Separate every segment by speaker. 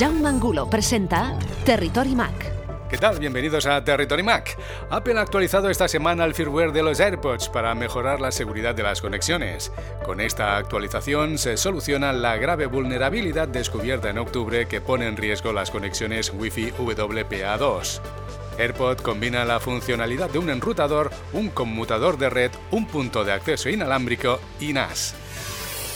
Speaker 1: Jaume Angulo presenta Territory Mac.
Speaker 2: ¿Qué tal? Bienvenidos a Territory Mac. Apple ha actualizado esta semana el firmware de los AirPods para mejorar la seguridad de las conexiones. Con esta actualización se soluciona la grave vulnerabilidad descubierta en octubre que pone en riesgo las conexiones Wi-Fi WPA2. AirPod combina la funcionalidad de un enrutador, un conmutador de red, un punto de acceso inalámbrico y NAS.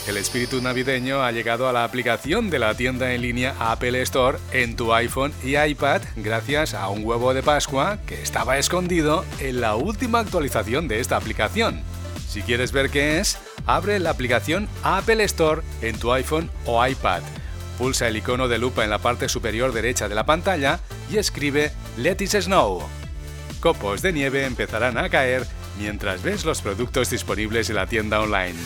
Speaker 2: El espíritu navideño ha llegado a la aplicación de la tienda en línea Apple Store en tu iPhone y iPad gracias a un huevo de Pascua que estaba escondido en la última actualización de esta aplicación. Si quieres ver qué es, abre la aplicación Apple Store en tu iPhone o iPad. Pulsa el icono de lupa en la parte superior derecha de la pantalla y escribe Let it snow. Copos de nieve empezarán a caer mientras ves los productos disponibles en la tienda online.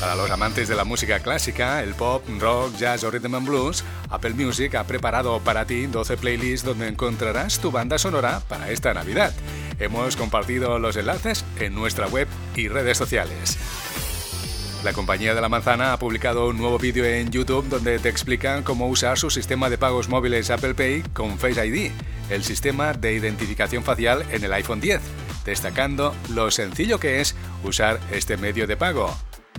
Speaker 2: Para los amantes de la música clásica, el pop, rock, jazz o rhythm and blues, Apple Music ha preparado para ti 12 playlists donde encontrarás tu banda sonora para esta Navidad. Hemos compartido los enlaces en nuestra web y redes sociales. La compañía de la manzana ha publicado un nuevo vídeo en YouTube donde te explican cómo usar su sistema de pagos móviles Apple Pay con Face ID, el sistema de identificación facial en el iPhone 10, destacando lo sencillo que es usar este medio de pago.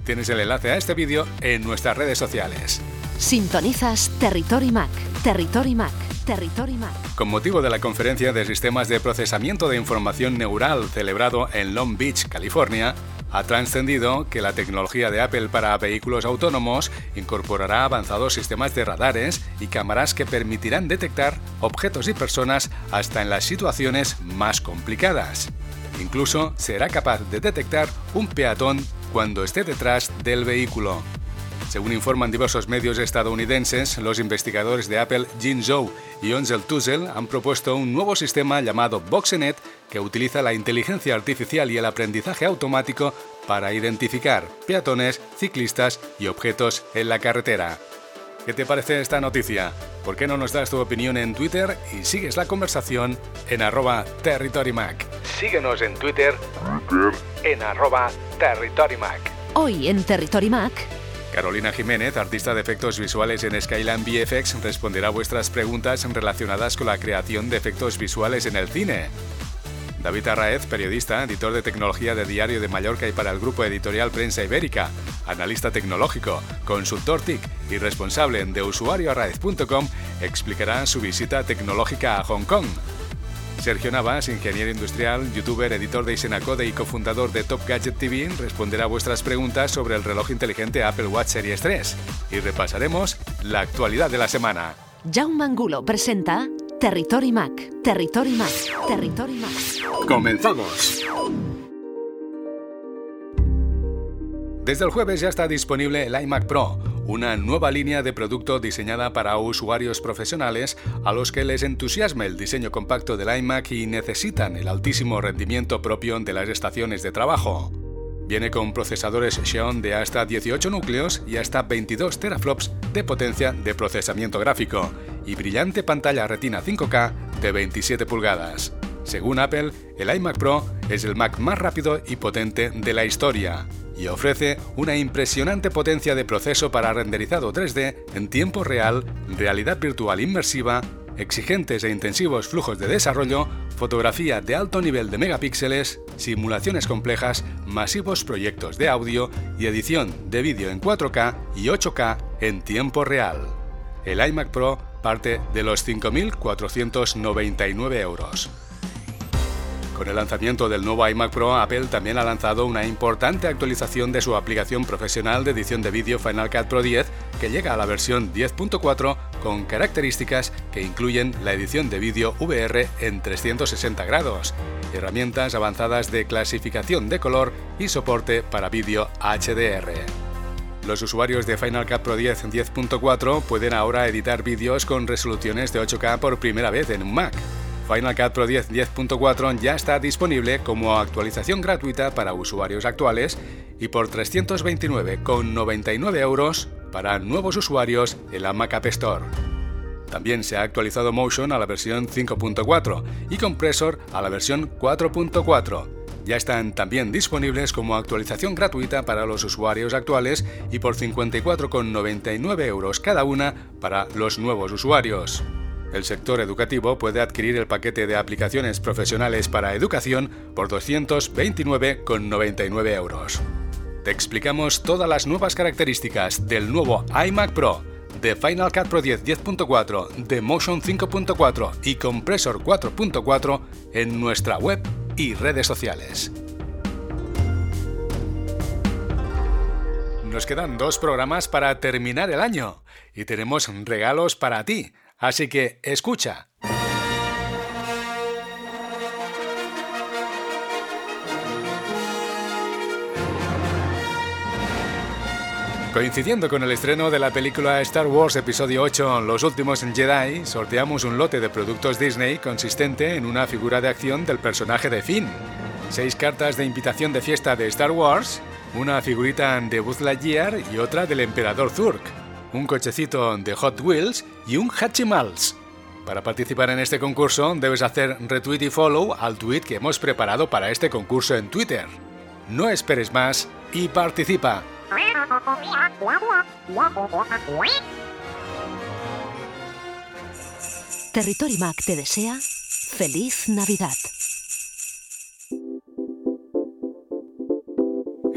Speaker 2: Tienes el enlace a este vídeo en nuestras redes sociales.
Speaker 1: Sintonizas Territory Mac, Territory Mac, Territory Mac.
Speaker 2: Con motivo de la conferencia de sistemas de procesamiento de información neural celebrado en Long Beach, California, ha trascendido que la tecnología de Apple para vehículos autónomos incorporará avanzados sistemas de radares y cámaras que permitirán detectar objetos y personas hasta en las situaciones más complicadas. Incluso será capaz de detectar un peatón cuando esté detrás del vehículo. Según informan diversos medios estadounidenses, los investigadores de Apple Jin Zhou y Onzel Tuzel han propuesto un nuevo sistema llamado Boxenet que utiliza la inteligencia artificial y el aprendizaje automático para identificar peatones, ciclistas y objetos en la carretera. ¿Qué te parece esta noticia? ¿Por qué no nos das tu opinión en Twitter y sigues la conversación en arroba TerritoryMac? Síguenos en Twitter, en arroba TerritoryMac.
Speaker 1: Hoy en Territory Mac.
Speaker 2: Carolina Jiménez, artista de efectos visuales en Skyline VFX, responderá a vuestras preguntas relacionadas con la creación de efectos visuales en el cine. David Arraez, periodista, editor de tecnología de Diario de Mallorca y para el grupo editorial Prensa Ibérica, analista tecnológico, consultor TIC y responsable de usuarioarraez.com, explicará su visita tecnológica a Hong Kong. Sergio Navas, ingeniero industrial, youtuber, editor de Isenacode y cofundador de Top Gadget TV, responderá a vuestras preguntas sobre el reloj inteligente Apple Watch Series 3 y repasaremos la actualidad de la semana.
Speaker 1: Jaume Angulo presenta Territory Mac, Territory Mac, Territory Mac.
Speaker 2: ¡Comenzamos! Desde el jueves ya está disponible el iMac Pro, una nueva línea de producto diseñada para usuarios profesionales a los que les entusiasma el diseño compacto del iMac y necesitan el altísimo rendimiento propio de las estaciones de trabajo. Viene con procesadores Xeon de hasta 18 núcleos y hasta 22 teraflops de potencia de procesamiento gráfico y brillante pantalla Retina 5K de 27 pulgadas. Según Apple, el iMac Pro es el Mac más rápido y potente de la historia y ofrece una impresionante potencia de proceso para renderizado 3D en tiempo real, realidad virtual inmersiva, exigentes e intensivos flujos de desarrollo, fotografía de alto nivel de megapíxeles, simulaciones complejas, masivos proyectos de audio y edición de vídeo en 4K y 8K en tiempo real. El iMac Pro parte de los 5.499 euros. Con el lanzamiento del nuevo iMac Pro, Apple también ha lanzado una importante actualización de su aplicación profesional de edición de vídeo Final Cut Pro 10, que llega a la versión 10.4 con características que incluyen la edición de vídeo VR en 360 grados, herramientas avanzadas de clasificación de color y soporte para vídeo HDR. Los usuarios de Final Cut Pro 10 10.4 pueden ahora editar vídeos con resoluciones de 8K por primera vez en un Mac. Final Cut Pro 10 10.4 ya está disponible como actualización gratuita para usuarios actuales y por 329,99 euros para nuevos usuarios en la Mac App Store. También se ha actualizado Motion a la versión 5.4 y Compressor a la versión 4.4. ya están también disponibles como actualización gratuita para los usuarios actuales y por 54,99 euros cada una para los nuevos usuarios. El sector educativo puede adquirir el paquete de aplicaciones profesionales para educación por 229,99 euros. Te explicamos todas las nuevas características del nuevo iMac Pro, de Final Cut Pro 10 10.4, de Motion 5.4 y Compressor 4.4 en nuestra web y redes sociales. Nos quedan dos programas para terminar el año y tenemos regalos para ti, así que escucha. Coincidiendo con el estreno de la película Star Wars Episodio 8 Los Últimos Jedi, sorteamos un lote de productos Disney consistente en una figura de acción del personaje de Finn, seis cartas de invitación de fiesta de Star Wars, una figurita de Buzz Lightyear y otra del Emperador Zurg, un cochecito de Hot Wheels y un Hatchimals. Para participar en este concurso debes hacer retweet y follow al tweet que hemos preparado para este concurso en Twitter. No esperes más y participa.
Speaker 1: Territory Mac te desea feliz Navidad.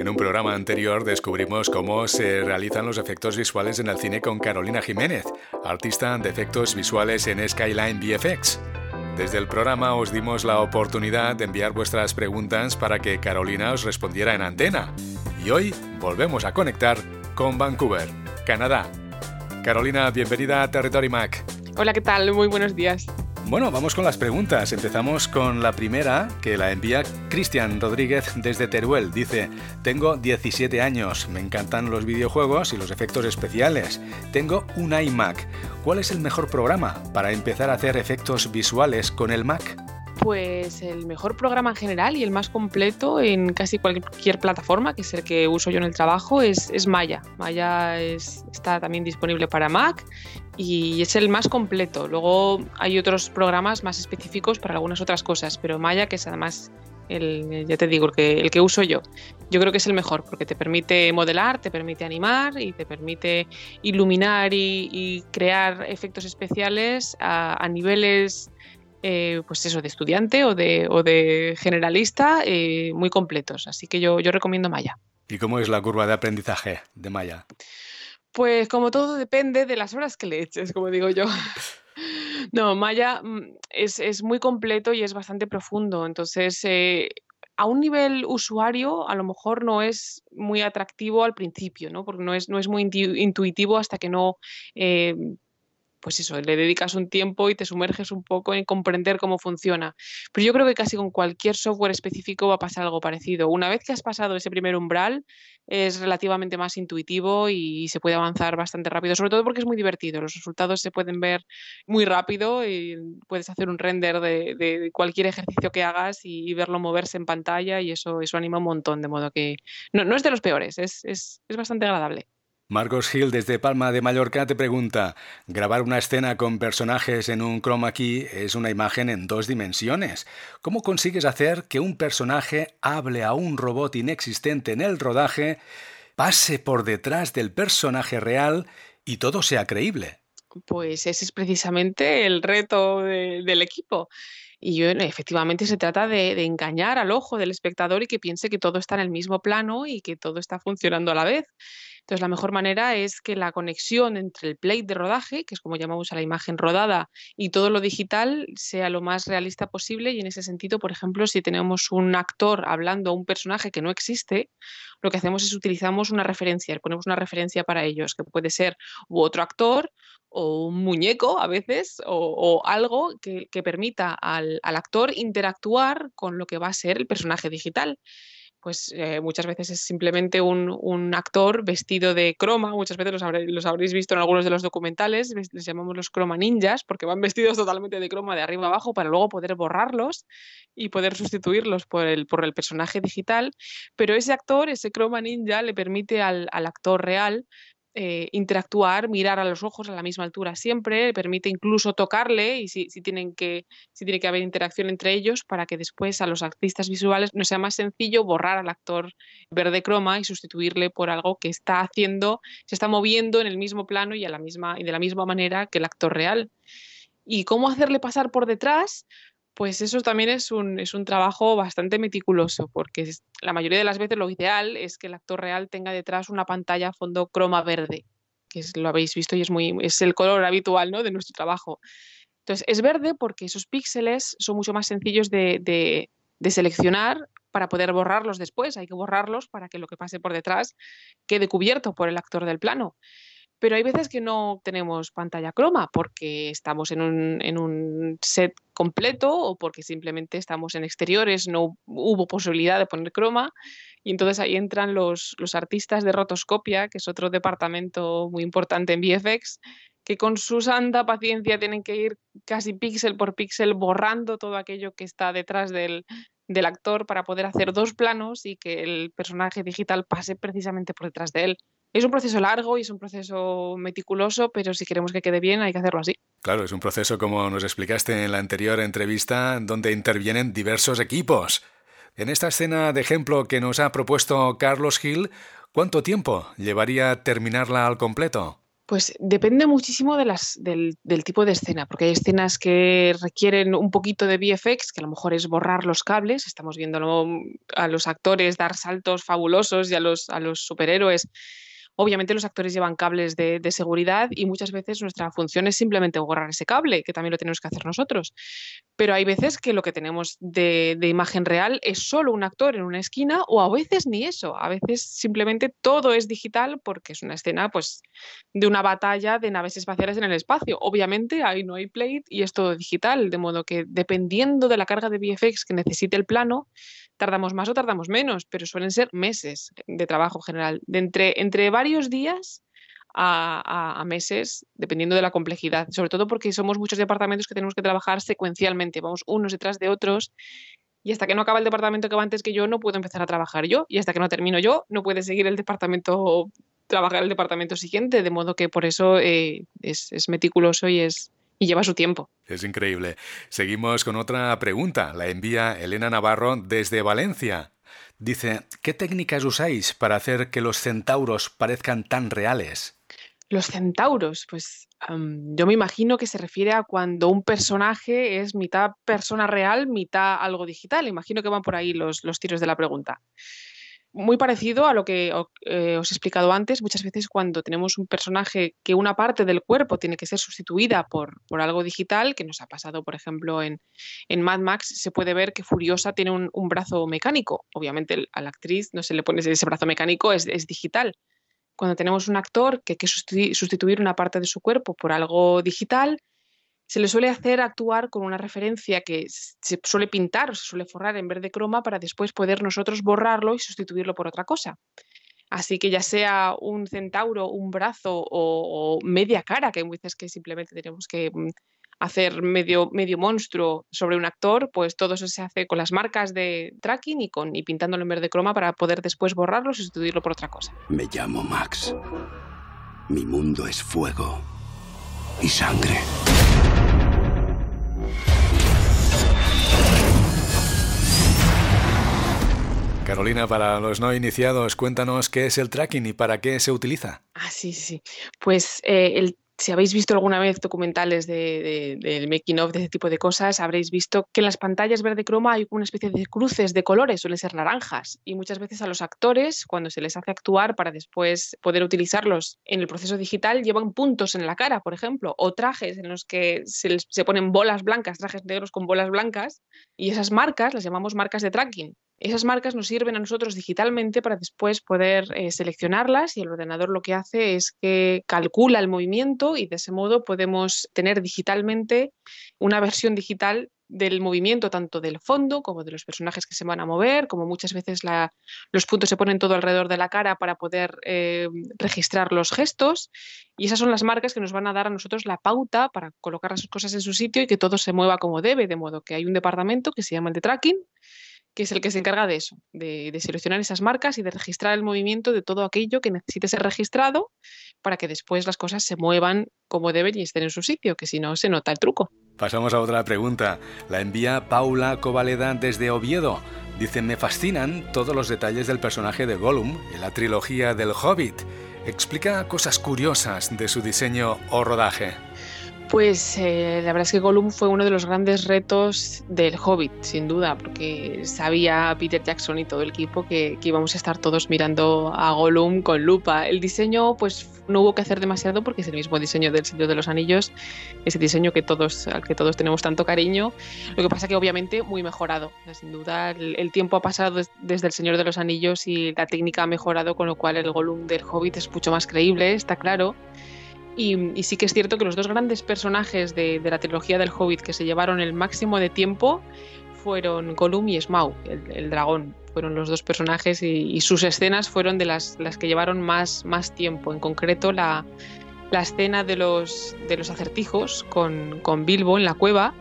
Speaker 2: En un programa anterior descubrimos cómo se realizan los efectos visuales en el cine con Carolina Jiménez, artista de efectos visuales en Skyline VFX. Desde el programa os dimos la oportunidad de enviar vuestras preguntas para que Carolina os respondiera en antena y hoy volvemos a conectar con Vancouver, Canadá. Carolina, bienvenida a Territory Mac.
Speaker 3: Hola, ¿qué tal? Muy buenos días.
Speaker 2: Bueno, vamos con las preguntas. Empezamos con la primera que la envía Cristian Rodríguez desde Teruel. Dice, tengo 17 años, me encantan los videojuegos y los efectos especiales. Tengo un iMac. ¿Cuál es el mejor programa para empezar a hacer efectos visuales con el Mac?
Speaker 3: Pues el mejor programa en general y el más completo en casi cualquier plataforma, que es el que uso yo en el trabajo, es, Maya. Maya está también disponible para Mac y es el más completo. Luego hay otros programas más específicos para algunas otras cosas, pero Maya, que es además el, ya te digo, el que, el que uso yo. Yo creo que es el mejor porque te permite modelar, te permite animar y te permite iluminar y, crear efectos especiales a niveles eh, pues eso, de estudiante o de, o de generalista eh, muy completos. Así que yo, yo recomiendo Maya.
Speaker 2: ¿Y cómo es la curva de aprendizaje de Maya?
Speaker 3: Pues como todo depende de las horas que le eches, como digo yo. No, Maya mm, es, muy completo y es bastante profundo. Entonces, eh, a un nivel usuario, a lo mejor no es muy atractivo al principio, ¿no? Porque no es, no es muy intuitivo hasta que no pues eso, le dedicas un tiempo y te sumerges un poco en comprender cómo funciona. Pero yo creo que casi con cualquier software específico va a pasar algo parecido. Una vez que has pasado ese primer umbral, es relativamente más intuitivo y se puede avanzar bastante rápido, sobre todo porque es muy divertido. Los resultados se pueden ver muy rápido y puedes hacer un render de, cualquier ejercicio que hagas y, verlo moverse en pantalla y eso, eso anima un montón, de modo que no, no es de los peores, es, es, es bastante agradable.
Speaker 2: Marcos Gil desde Palma de Mallorca te pregunta, grabar una escena con personajes en un chroma key es una imagen en dos dimensiones. ¿Cómo consigues hacer que un personaje hable a un robot inexistente en el rodaje, pase por detrás del personaje real y todo sea creíble?
Speaker 3: Pues ese es precisamente el reto del equipo. Y yo, efectivamente se trata de, de, engañar al ojo del espectador y que piense que todo está en el mismo plano y que todo está funcionando a la vez. Entonces, la mejor manera es que la conexión entre el plate de rodaje, que es como llamamos a la imagen rodada, y todo lo digital sea lo más realista posible. Y en ese sentido, por ejemplo, si tenemos un actor hablando a un personaje que no existe, lo que hacemos es utilizamos una referencia, ponemos una referencia para ellos, que puede ser u otro actor o un muñeco a veces, o, algo que, permita al, al actor interactuar con lo que va a ser el personaje digital pues eh, muchas veces es simplemente un, actor vestido de croma, muchas veces los, los, habréis visto en algunos de los documentales, les llamamos los croma ninjas, porque van vestidos totalmente de croma de arriba abajo para luego poder borrarlos y poder sustituirlos por el, por el personaje digital, pero ese actor, ese croma ninja, le permite al, al actor real eh, interactuar, mirar a los ojos a la misma altura siempre, permite incluso tocarle y si, tienen que, si tiene que haber interacción entre ellos para que después a los artistas visuales no sea más sencillo borrar al actor verde croma y sustituirle por algo que está haciendo, se está moviendo en el mismo plano y, a la misma, y de la misma manera que el actor real. ¿Y cómo hacerle pasar por detrás? Pues eso también es un, es un trabajo bastante meticuloso, porque la mayoría de las veces lo ideal es que el actor real tenga detrás una pantalla a fondo croma verde, que es, lo habéis visto y es, muy, es el color habitual ¿no? de nuestro trabajo. Entonces, es verde porque esos píxeles son mucho más sencillos de, de, de seleccionar para poder borrarlos después. Hay que borrarlos para que lo que pase por detrás quede cubierto por el actor del plano pero hay veces que no tenemos pantalla croma porque estamos en un, set completo o porque simplemente estamos en exteriores, no hubo posibilidad de poner croma y entonces ahí entran los, los artistas de rotoscopia, que es otro departamento muy importante en VFX, que con su santa paciencia tienen que ir casi píxel por píxel borrando todo aquello que está detrás del, del actor para poder hacer dos planos y que el personaje digital pase precisamente por detrás de él. Es un proceso largo y es un proceso meticuloso, pero si queremos que quede bien hay que hacerlo así.
Speaker 2: Claro, es un proceso como nos explicaste en la anterior entrevista, donde intervienen diversos equipos. En esta escena de ejemplo que nos ha propuesto Carlos Gil, ¿cuánto tiempo llevaría terminarla al completo?
Speaker 3: Pues depende muchísimo de las, del, del, tipo de escena, porque hay escenas que requieren un poquito de VFX, que a lo mejor es borrar los cables, estamos viendo a los actores dar saltos fabulosos y a los, a los superhéroes Obviamente los actores llevan cables de, seguridad y muchas veces nuestra función es simplemente borrar ese cable, que también lo tenemos que hacer nosotros. Pero hay veces que lo que tenemos de, imagen real es solo un actor en una esquina o a veces ni eso. A veces simplemente todo es digital porque es una escena pues, de una batalla de naves espaciales en el espacio. Obviamente ahí no hay plate y es todo digital, de modo que dependiendo de la carga de VFX que necesite el plano, tardamos más o tardamos menos, pero suelen ser meses de trabajo general, de entre, entre varios días a, meses, dependiendo de la complejidad, sobre todo porque somos muchos departamentos que tenemos que trabajar secuencialmente, vamos unos detrás de otros, y hasta que no acaba el departamento que va antes que yo, no puedo empezar a trabajar yo, y hasta que no termino yo, no puede seguir el departamento, trabajar el departamento siguiente, de modo que por eso eh, es meticuloso y es, y lleva su tiempo.
Speaker 2: Es increíble. Seguimos con otra pregunta. La envía Elena Navarro desde Valencia. Dice, ¿qué técnicas usáis para hacer que los centauros parezcan tan reales?
Speaker 3: Los centauros, pues yo me imagino que se refiere a cuando un personaje es mitad persona real, mitad algo digital. Imagino que van por ahí los, los tiros de la pregunta muy parecido a lo que eh, os he explicado antes, muchas veces cuando tenemos un personaje que una parte del cuerpo tiene que ser sustituida por, por algo digital, que nos ha pasado, por ejemplo, en, en Mad Max, se puede ver que Furiosa tiene un, brazo mecánico. Obviamente a la actriz no se le pone ese brazo mecánico, es, es digital. Cuando tenemos un actor que hay que sustituir una parte de su cuerpo por algo digital, se le suele hacer actuar con una referencia que se suele pintar o se suele forrar en verde croma para después poder nosotros borrarlo y sustituirlo por otra cosa. Así que ya sea un centauro, un brazo o, media cara, que hay veces que simplemente tenemos que mm, hacer medio, medio monstruo sobre un actor, pues todo eso se hace con las marcas de tracking y, con, y pintándolo en verde croma para poder después borrarlo y sustituirlo por otra cosa.
Speaker 4: Me llamo Max. Mi mundo es fuego y sangre.
Speaker 2: Carolina, para los no iniciados, cuéntanos qué es el tracking y para qué se utiliza.
Speaker 3: Ah, sí, sí. Pues eh, el si habéis visto alguna vez documentales del making of de ese tipo de cosas, habréis visto que en las pantallas verde croma hay una especie de cruces de colores, suelen ser naranjas. Y muchas veces a los actores, cuando se les hace actuar para después poder utilizarlos en el proceso digital, llevan puntos en la cara, por ejemplo, o trajes en los que se, se ponen bolas blancas, trajes negros con bolas blancas. Y esas marcas las llamamos marcas de tracking. Esas marcas nos sirven a nosotros digitalmente para después poder eh, seleccionarlas y el ordenador lo que hace es que calcula el movimiento y de ese modo podemos tener digitalmente una versión digital del movimiento tanto del fondo como de los personajes que se van a mover, como muchas veces los puntos se ponen todo alrededor de la cara para poder eh, registrar los gestos. Y esas son las marcas que nos van a dar a nosotros la pauta para colocar las cosas en su sitio y que todo se mueva como debe, de modo que hay un departamento que se llama el de tracking que es el que se encarga de eso, de, seleccionar esas marcas y de registrar el movimiento de todo aquello que necesite ser registrado para que después las cosas se muevan como deben y estén en su sitio, que si no se nota el truco.
Speaker 2: Pasamos a otra pregunta. La envía Paula Covaleda desde Oviedo. Dice, me fascinan todos los detalles del personaje de Gollum en la trilogía del Hobbit. Explica cosas curiosas de su diseño o rodaje.
Speaker 3: Pues eh, la verdad es que Gollum fue uno de los grandes retos del Hobbit, sin duda, porque sabía Peter Jackson y todo el equipo que, íbamos a estar todos mirando a Gollum con lupa. El diseño, pues no hubo que hacer demasiado porque es el mismo diseño del Señor de los Anillos, ese diseño que todos, al que todos tenemos tanto cariño. Lo que pasa que obviamente muy mejorado. sin duda el, tiempo ha pasado desde el Señor de los Anillos y la técnica ha mejorado, con lo cual el Gollum del Hobbit es mucho más creíble, está claro. Y, sí que es cierto que los dos grandes personajes de, la trilogía del Hobbit que se llevaron el máximo de tiempo fueron Gollum y Smaug, el, dragón. Fueron los dos personajes y, sus escenas fueron de las, las que llevaron más, más tiempo. En concreto, la, la escena de los, de los acertijos con, con Bilbo en la cueva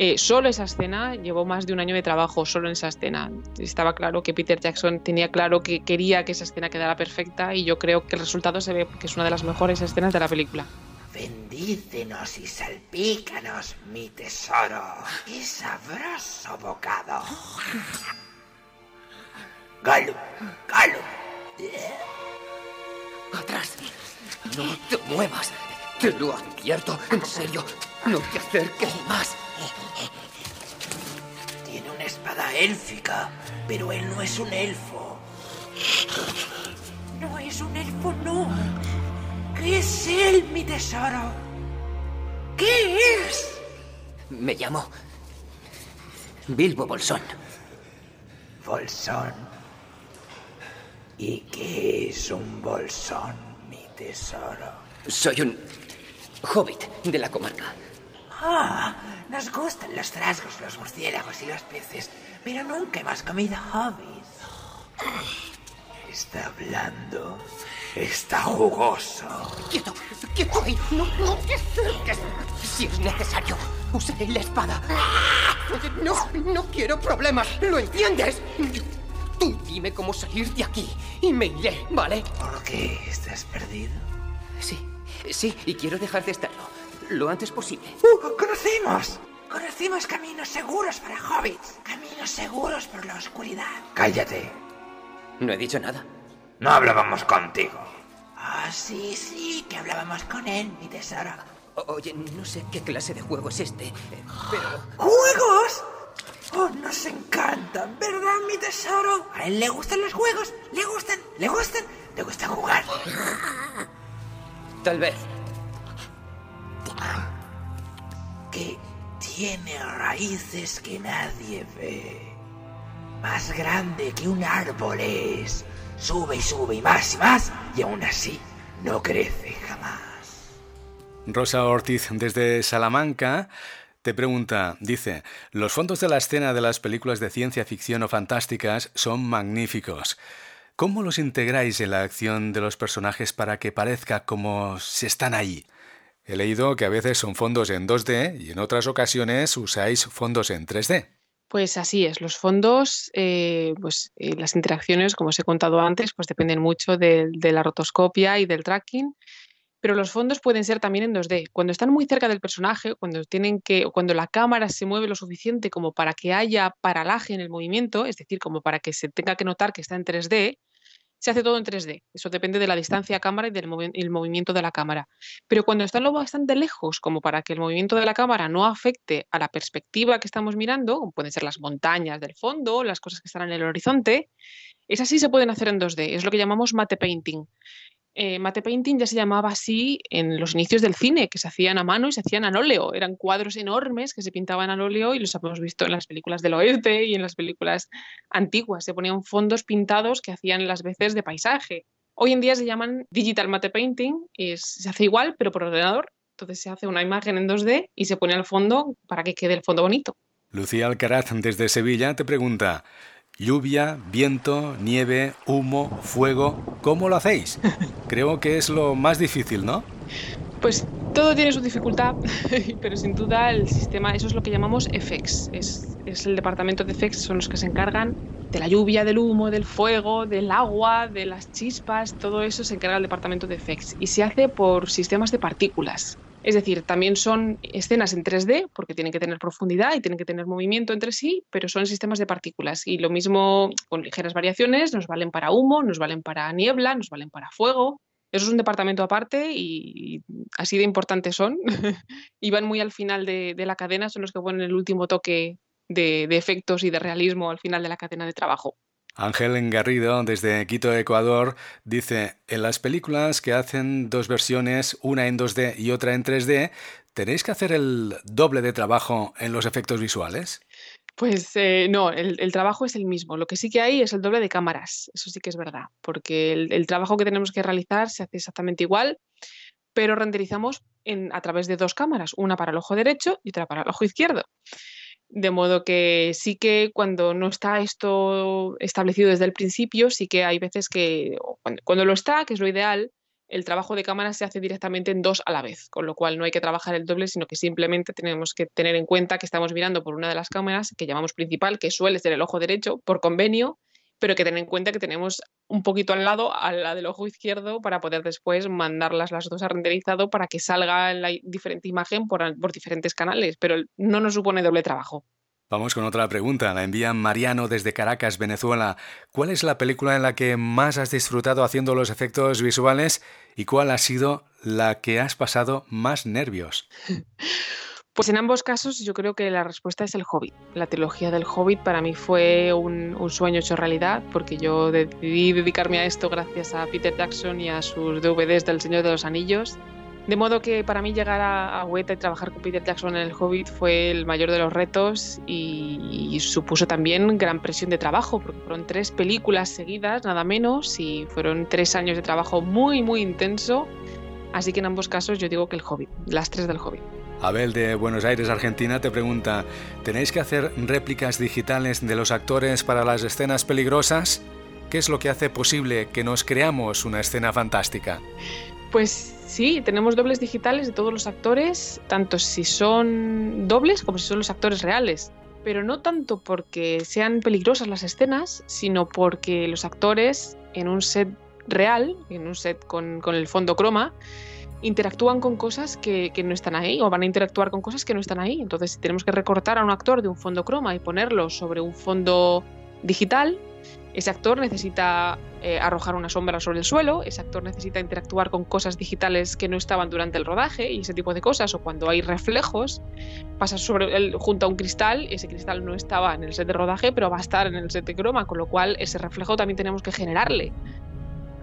Speaker 3: eh, solo esa escena llevó más de un año de trabajo, solo en esa escena. Estaba claro que Peter Jackson tenía claro que quería que esa escena quedara perfecta y yo creo que el resultado se ve que es una de las mejores escenas de la película.
Speaker 5: Bendícenos y salpícanos, mi tesoro, y sabroso bocado. Galo, Galo.
Speaker 6: Atrás. No te muevas. Te lo advierto. En serio, no te acerques más.
Speaker 5: Tiene una espada élfica, pero él no es un elfo. No es un elfo, no. ¿Qué es él, mi tesoro? ¿Qué es?
Speaker 6: Me llamo Bilbo Bolsón.
Speaker 5: Bolsón. ¿Y qué es un bolsón, mi tesoro?
Speaker 6: Soy un hobbit de la comarca.
Speaker 5: Ah, nos gustan los trasgos, los murciélagos y los peces, pero nunca hemos comido hobbies. Está hablando. Está jugoso.
Speaker 6: Quieto, quieto ahí. No, no te acerques. Si es necesario, usaré la espada. No, no quiero problemas. ¿Lo entiendes? Tú dime cómo salir de aquí y me iré, ¿vale?
Speaker 5: ¿Por qué estás perdido?
Speaker 6: Sí, sí, y quiero dejar de estarlo lo antes posible.
Speaker 5: Uh, ¡Conocimos! Conocimos caminos seguros para hobbits. Caminos seguros por la oscuridad. Cállate.
Speaker 6: No he dicho nada.
Speaker 5: No hablábamos contigo. Ah, sí, sí, que hablábamos con él, mi tesoro.
Speaker 6: oye, no sé qué clase de juego es este, pero...
Speaker 5: ¿Juegos? Oh, nos encantan, ¿verdad, mi tesoro? A él le gustan los juegos, le gustan, le gustan, le gusta jugar.
Speaker 6: Tal vez,
Speaker 5: que tiene raíces que nadie ve. Más grande que un árbol es. Sube y sube y más y más y aún así no crece jamás.
Speaker 2: Rosa Ortiz desde Salamanca te pregunta, dice, los fondos de la escena de las películas de ciencia ficción o fantásticas son magníficos. ¿Cómo los integráis en la acción de los personajes para que parezca como si están ahí? He leído que a veces son fondos en 2D y en otras ocasiones usáis fondos en 3D.
Speaker 3: Pues así es, los fondos, eh, pues eh, las interacciones, como os he contado antes, pues dependen mucho de, la rotoscopia y del tracking, pero los fondos pueden ser también en 2D. Cuando están muy cerca del personaje, cuando tienen que, cuando la cámara se mueve lo suficiente como para que haya paralaje en el movimiento, es decir, como para que se tenga que notar que está en 3D, se hace todo en 3D. Eso depende de la distancia a cámara y del movimiento de la cámara. Pero cuando están lo bastante lejos, como para que el movimiento de la cámara no afecte a la perspectiva que estamos mirando, pueden ser las montañas del fondo, las cosas que están en el horizonte, esas sí se pueden hacer en 2D. Es lo que llamamos matte painting. Eh, mate painting ya se llamaba así en los inicios del cine, que se hacían a mano y se hacían al óleo. Eran cuadros enormes que se pintaban al óleo y los hemos visto en las películas del oeste y en las películas antiguas. Se ponían fondos pintados que hacían las veces de paisaje. Hoy en día se llaman digital matte painting y se hace igual, pero por ordenador. Entonces se hace una imagen en 2D y se pone al fondo para que quede el fondo bonito.
Speaker 2: Lucía Alcaraz desde Sevilla te pregunta, Lluvia, viento, nieve, humo, fuego. ¿Cómo lo hacéis? Creo que es lo más difícil, ¿no?
Speaker 3: Pues todo tiene su dificultad, pero sin duda el sistema, eso es lo que llamamos FX. Es, es, el departamento de FX, son los que se encargan de la lluvia, del humo, del fuego, del agua, de las chispas, todo eso se encarga el departamento de FX. Y se hace por sistemas de partículas. Es decir, también son escenas en 3D, porque tienen que tener profundidad y tienen que tener movimiento entre sí, pero son sistemas de partículas. Y lo mismo, con ligeras variaciones, nos valen para humo, nos valen para niebla, nos valen para fuego. Eso es un departamento aparte y así de importantes son. y van muy al final de, la cadena, son los que ponen el último toque de efectos y de realismo al final de la cadena de trabajo.
Speaker 2: Ángel Garrido, desde Quito, Ecuador, dice, en las películas que hacen dos versiones, una en 2D y otra en 3D, ¿tenéis que hacer el doble de trabajo en los efectos visuales?
Speaker 3: Pues eh, no, el, trabajo es el mismo. Lo que sí que hay es el doble de cámaras. Eso sí que es verdad, porque el, trabajo que tenemos que realizar se hace exactamente igual, pero renderizamos en, a través de dos cámaras, una para el ojo derecho y otra para el ojo izquierdo. De modo que sí que cuando no está esto establecido desde el principio, sí que hay veces que cuando, cuando lo está, que es lo ideal, el trabajo de cámara se hace directamente en dos a la vez, con lo cual no hay que trabajar el doble, sino que simplemente tenemos que tener en cuenta que estamos mirando por una de las cámaras que llamamos principal, que suele ser el ojo derecho por convenio, pero que tener en cuenta que tenemos un poquito al lado a la del ojo izquierdo para poder después mandarlas las dos a renderizado para que salga la diferente imagen por, por diferentes canales, pero no nos supone doble trabajo.
Speaker 2: Vamos con otra pregunta. La envía Mariano desde Caracas, Venezuela. ¿Cuál es la película en la que más has disfrutado haciendo los efectos visuales y cuál ha sido la que has pasado más nervios?
Speaker 3: Pues en ambos casos yo creo que la respuesta es el Hobbit. La trilogía del Hobbit para mí fue un, sueño hecho realidad porque yo decidí dedicarme a esto gracias a Peter Jackson y a sus DVDs del Señor de los Anillos de modo que para mí llegar a, a y trabajar con Peter Jackson en el Hobbit fue el mayor de los retos y, y, supuso también gran presión de trabajo, porque fueron tres películas seguidas, nada menos, y fueron tres años de trabajo muy, muy intenso. Así que en ambos casos yo digo que el Hobbit, las tres del Hobbit.
Speaker 2: Abel de Buenos Aires, Argentina, te pregunta, ¿tenéis que hacer réplicas digitales de los actores para las escenas peligrosas? ¿Qué es lo que hace posible que nos creamos una escena fantástica?
Speaker 3: Pues Sí, tenemos dobles digitales de todos los actores, tanto si son dobles como si son los actores reales. Pero no tanto porque sean peligrosas las escenas, sino porque los actores en un set real, en un set con, con el fondo croma, interactúan con cosas que, no están ahí o van a interactuar con cosas que no están ahí. Entonces, si tenemos que recortar a un actor de un fondo croma y ponerlo sobre un fondo digital, ese actor necesita eh, arrojar una sombra sobre el suelo, ese actor necesita interactuar con cosas digitales que no estaban durante el rodaje y ese tipo de cosas, o cuando hay reflejos, pasa sobre el, junto a un cristal, ese cristal no estaba en el set de rodaje, pero va a estar en el set de croma, con lo cual ese reflejo también tenemos que generarle.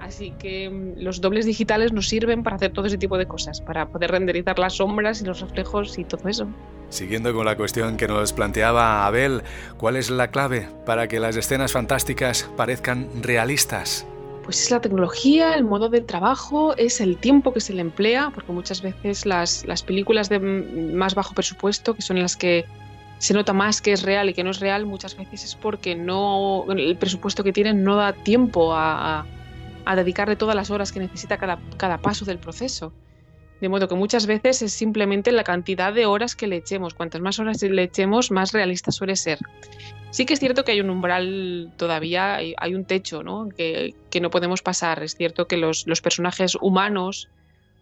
Speaker 3: Así que mm, los dobles digitales nos sirven para hacer todo ese tipo de cosas, para poder renderizar las sombras y los reflejos y todo eso.
Speaker 2: Siguiendo con la cuestión que nos planteaba Abel, ¿cuál es la clave para que las escenas fantásticas parezcan realistas?
Speaker 3: Pues es la tecnología, el modo de trabajo, es el tiempo que se le emplea, porque muchas veces las, las películas de más bajo presupuesto, que son las que se nota más que es real y que no es real, muchas veces es porque no el presupuesto que tienen no da tiempo a, a, a dedicarle todas las horas que necesita cada, cada paso del proceso. De modo que muchas veces es simplemente la cantidad de horas que le echemos. Cuantas más horas le echemos, más realista suele ser. Sí que es cierto que hay un umbral todavía, hay, hay un techo ¿no? Que, que, no podemos pasar. Es cierto que los, los, personajes humanos,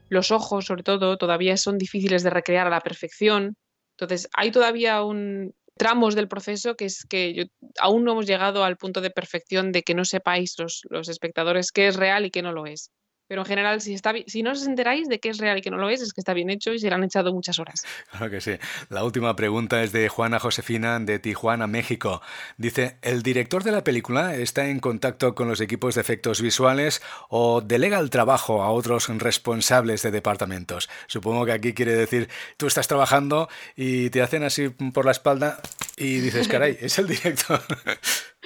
Speaker 3: los ojos sobre todo, todavía son difíciles de recrear a la perfección. Entonces hay todavía un, tramos del proceso que es que yo, aún no hemos llegado al punto de perfección de que no sepáis los, los espectadores qué es real y qué no lo es. Pero en general, si, está, si no os enteráis de qué es real y qué no lo es, es que está bien hecho y se le han echado muchas horas.
Speaker 2: Claro que sí. La última pregunta es de Juana Josefina de Tijuana, México. Dice, ¿el director de la película está en contacto con los equipos de efectos visuales o delega el trabajo a otros responsables de departamentos? Supongo que aquí quiere decir, tú estás trabajando y te hacen así por la espalda y dices, caray, es el director.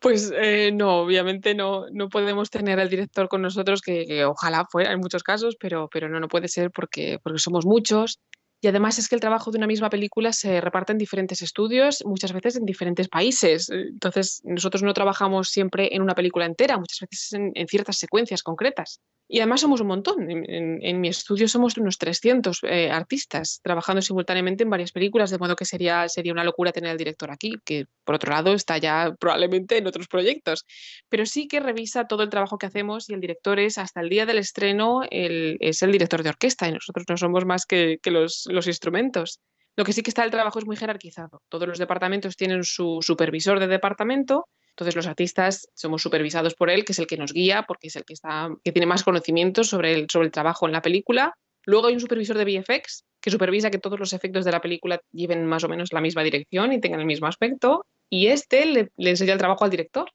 Speaker 3: Pues eh, no, obviamente no, no podemos tener al director con nosotros, que, que, ojalá fuera en muchos casos, pero, pero no, no puede ser porque, porque somos muchos Y además es que el trabajo de una misma película se reparte en diferentes estudios, muchas veces en diferentes países. Entonces, nosotros no trabajamos siempre en una película entera, muchas veces en, ciertas secuencias concretas. Y además somos un montón. En, mi estudio somos unos 300 eh, artistas trabajando simultáneamente en varias películas, de modo que sería, sería una locura tener al director aquí, que por otro lado está ya probablemente en otros proyectos. Pero sí que revisa todo el trabajo que hacemos y el director es, hasta el día del estreno, el, es el director de orquesta y nosotros no somos más que, que los, los instrumentos. Lo que sí que está el trabajo es muy jerarquizado. Todos los departamentos tienen su supervisor de departamento entonces los artistas somos supervisados por él, que es el que nos guía, porque es el que, está, que tiene más conocimientos sobre el, sobre el trabajo en la película. Luego hay un supervisor de VFX que supervisa que todos los efectos de la película lleven más o menos la misma dirección y tengan el mismo aspecto. Y este le, le enseña el trabajo al director.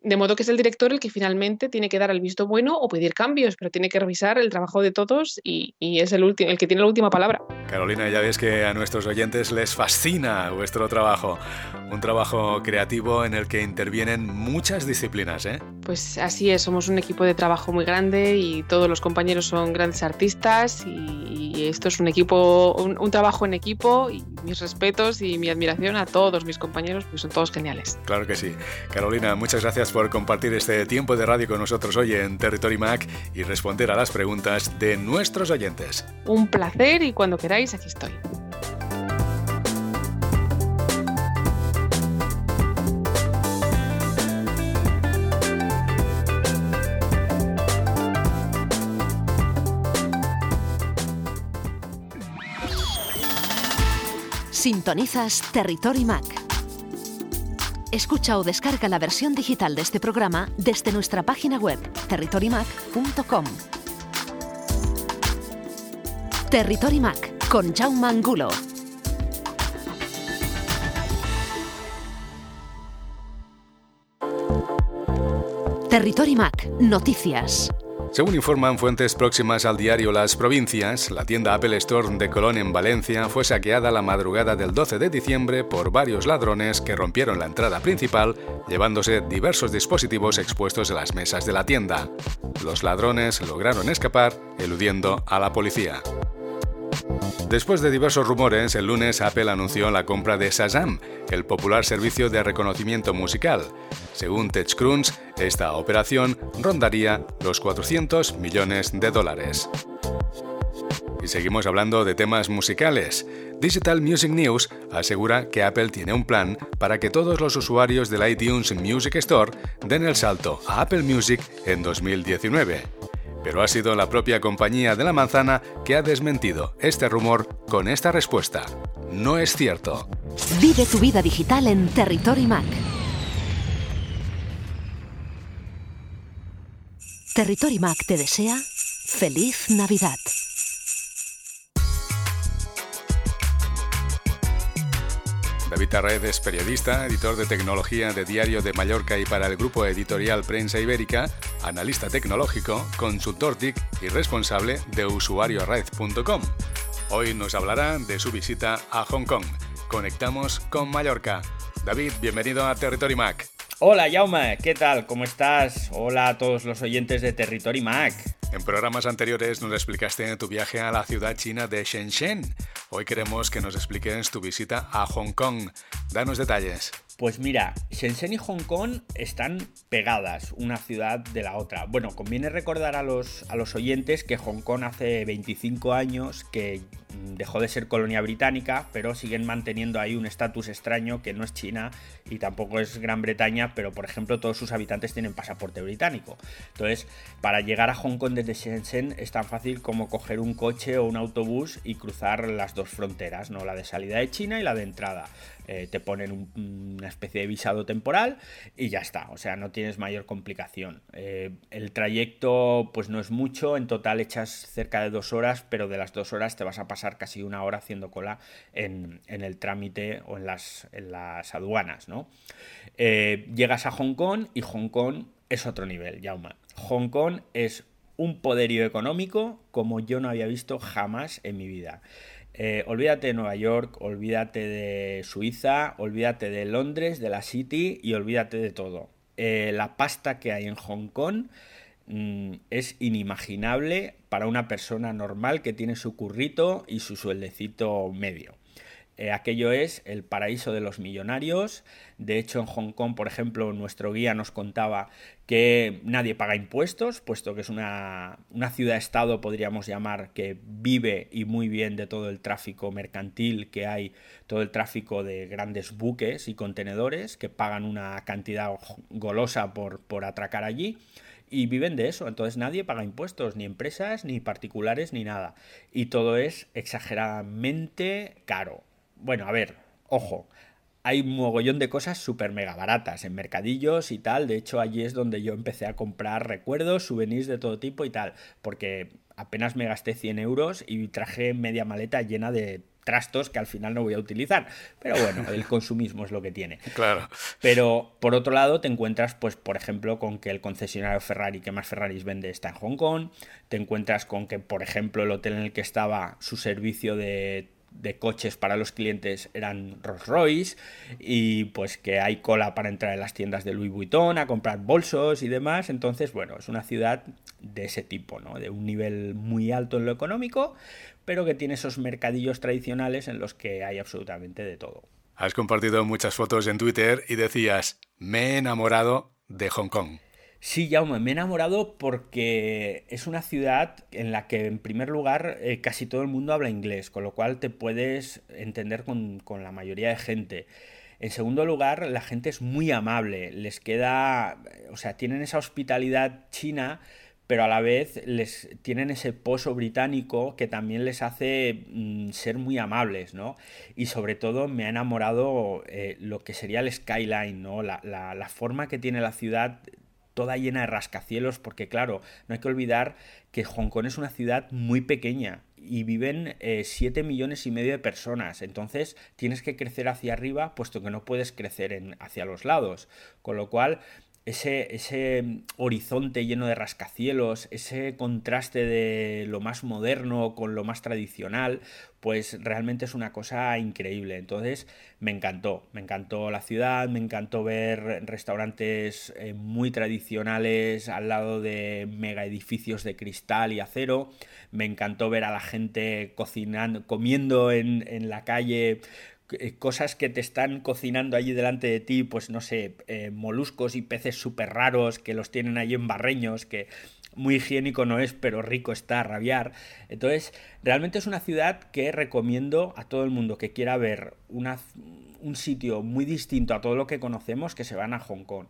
Speaker 3: De modo que es el director el que finalmente tiene que dar el visto bueno o pedir cambios, pero tiene que revisar el trabajo de todos y, es el, el que tiene la última palabra.
Speaker 2: Carolina, ya ves que a nuestros oyentes les fascina vuestro trabajo. Un trabajo creativo en el que intervienen muchas disciplinas, ¿eh?
Speaker 3: Pues así es, somos un equipo de trabajo muy grande y todos los compañeros son grandes artistas y, esto es un equipo, un, trabajo en equipo y mis respetos y mi admiración a todos mis compañeros, pues son todos geniales.
Speaker 2: Claro que sí. Carolina, muchas gracias por compartir este tiempo de radio con nosotros hoy en Territory Mac y responder a las preguntas de nuestros oyentes.
Speaker 3: Un placer y cuando queráis aquí estoy.
Speaker 1: Sintonizas Territory Mac Escucha o descarga la versión digital de este programa desde nuestra página web territorymac.com. Territory Mac con Jaume Angulo. Territory Mac, noticias.
Speaker 2: Según informan fuentes próximas al diario Las Provincias, la tienda Apple Store de Colón en Valencia fue saqueada la madrugada del 12 de diciembre por varios ladrones que rompieron la entrada principal llevándose diversos dispositivos expuestos en las mesas de la tienda. Los ladrones lograron escapar eludiendo a la policía. Después de diversos rumores, el lunes Apple anunció la compra de Shazam, el popular servicio de reconocimiento musical. Según TechCrunch, esta operación rondaría los 400 millones de dólares. Y seguimos hablando de temas musicales. Digital Music News asegura que Apple tiene un plan para que todos los usuarios del iTunes Music Store den el salto a Apple Music en 2019 pero ha sido la propia compañía de la manzana que ha desmentido este rumor con esta respuesta. No es cierto.
Speaker 1: Vive tu vida digital en Territory Mac. Territory Mac te desea feliz Navidad.
Speaker 2: David Tarred es periodista, editor de tecnología de Diario de Mallorca y para el grupo editorial Prensa Ibérica, analista tecnológico, consultor TIC y responsable de usuariored.com. Hoy nos hablará de su visita a Hong Kong. Conectamos con Mallorca. David, bienvenido a Territory Mac.
Speaker 7: Hola Jaume, ¿qué tal? ¿Cómo estás? Hola a todos los oyentes de Territory Mac.
Speaker 2: En programas anteriores nos explicaste tu viaje a la ciudad china de Shenzhen. Hoy queremos que nos expliques tu visita a Hong Kong. Danos detalles.
Speaker 7: Pues mira, Shenzhen y Hong Kong están pegadas una ciudad de la otra. Bueno, conviene recordar a los, a los oyentes que Hong Kong hace 25 años que dejó de ser colonia británica, pero siguen manteniendo ahí un estatus extraño que no es China y tampoco es Gran Bretaña, pero por ejemplo todos sus habitantes tienen pasaporte británico. Entonces, para llegar a Hong Kong desde Shenzhen es tan fácil como coger un coche o un autobús y cruzar las dos fronteras, ¿no? La de salida de China y la de entrada. Eh, te ponen una especie de visado temporal y ya está, o sea, no tienes mayor complicación. Eh, el trayecto pues no es mucho, en total echas cerca de dos horas, pero de las dos horas te vas a pasar casi una hora haciendo cola en, el trámite o en las, aduanas, ¿no? Eh, llegas a Hong Kong y Hong Kong es otro nivel, Yauma. Hong Kong es un poderío económico como yo no había visto jamás en mi vida. Eh, olvídate de Nueva York, olvídate de Suiza, olvídate de Londres, de la City y olvídate de todo. Eh, la pasta que hay en Hong Kong mm, es inimaginable para una persona normal que tiene su currito y su sueldecito medio. Eh, aquello es el paraíso de los millonarios. De hecho, en Hong Kong, por ejemplo, nuestro guía nos contaba que nadie paga impuestos, puesto que es una, una ciudad-estado, podríamos llamar, que vive y muy bien de todo el tráfico mercantil que hay, todo el tráfico de grandes buques y contenedores que pagan una cantidad golosa por, por atracar allí y viven de eso. Entonces nadie paga impuestos, ni empresas, ni particulares, ni nada. Y todo es exageradamente caro. Bueno, a ver, ojo, hay un mogollón de cosas súper mega baratas en mercadillos y tal. De hecho, allí es donde yo empecé a comprar recuerdos, souvenirs de todo tipo y tal. Porque apenas me gasté 100 euros y traje media maleta llena de trastos que al final no voy a utilizar. Pero bueno, el consumismo es lo que tiene.
Speaker 2: Claro.
Speaker 7: Pero por otro lado, te encuentras, pues, por ejemplo, con que el concesionario Ferrari que más Ferraris vende está en Hong Kong. Te encuentras con que, por ejemplo, el hotel en el que estaba su servicio de de coches para los clientes eran Rolls Royce y pues que hay cola para entrar en las tiendas de Louis Vuitton a comprar bolsos y demás. Entonces, bueno, es una ciudad de ese tipo, ¿no? De un nivel muy alto en lo económico, pero que tiene esos mercadillos tradicionales en los que hay absolutamente de todo.
Speaker 2: Has compartido muchas fotos en Twitter y decías, me he enamorado de Hong Kong.
Speaker 7: Sí, Jaume, me he enamorado porque es una ciudad en la que, en primer lugar, eh, casi todo el mundo habla inglés, con lo cual te puedes entender con, con, la mayoría de gente. En segundo lugar, la gente es muy amable, les queda, o sea, tienen esa hospitalidad china, pero a la vez les tienen ese pozo británico que también les hace mm, ser muy amables, ¿no? Y sobre todo me ha enamorado eh, lo que sería el skyline, ¿no? La, la, la forma que tiene la ciudad toda llena de rascacielos, porque claro, no hay que olvidar que Hong Kong es una ciudad muy pequeña y viven 7 eh, millones y medio de personas. Entonces tienes que crecer hacia arriba, puesto que no puedes crecer en, hacia los lados. Con lo cual ese, ese, horizonte lleno de rascacielos, ese contraste de lo más moderno con lo más tradicional, pues realmente es una cosa increíble. Entonces me encantó, me encantó la ciudad, me encantó ver restaurantes eh, muy tradicionales al lado de mega edificios de cristal y acero, me encantó ver a la gente cocinando, comiendo en, en la calle cosas que te están cocinando allí delante de ti, pues no sé, eh, moluscos y peces súper raros que los tienen allí en barreños, que muy higiénico no es, pero rico está a rabiar. Entonces, realmente es una ciudad que recomiendo a todo el mundo que quiera ver un sitio muy distinto a todo lo que conocemos, que se van a Hong Kong.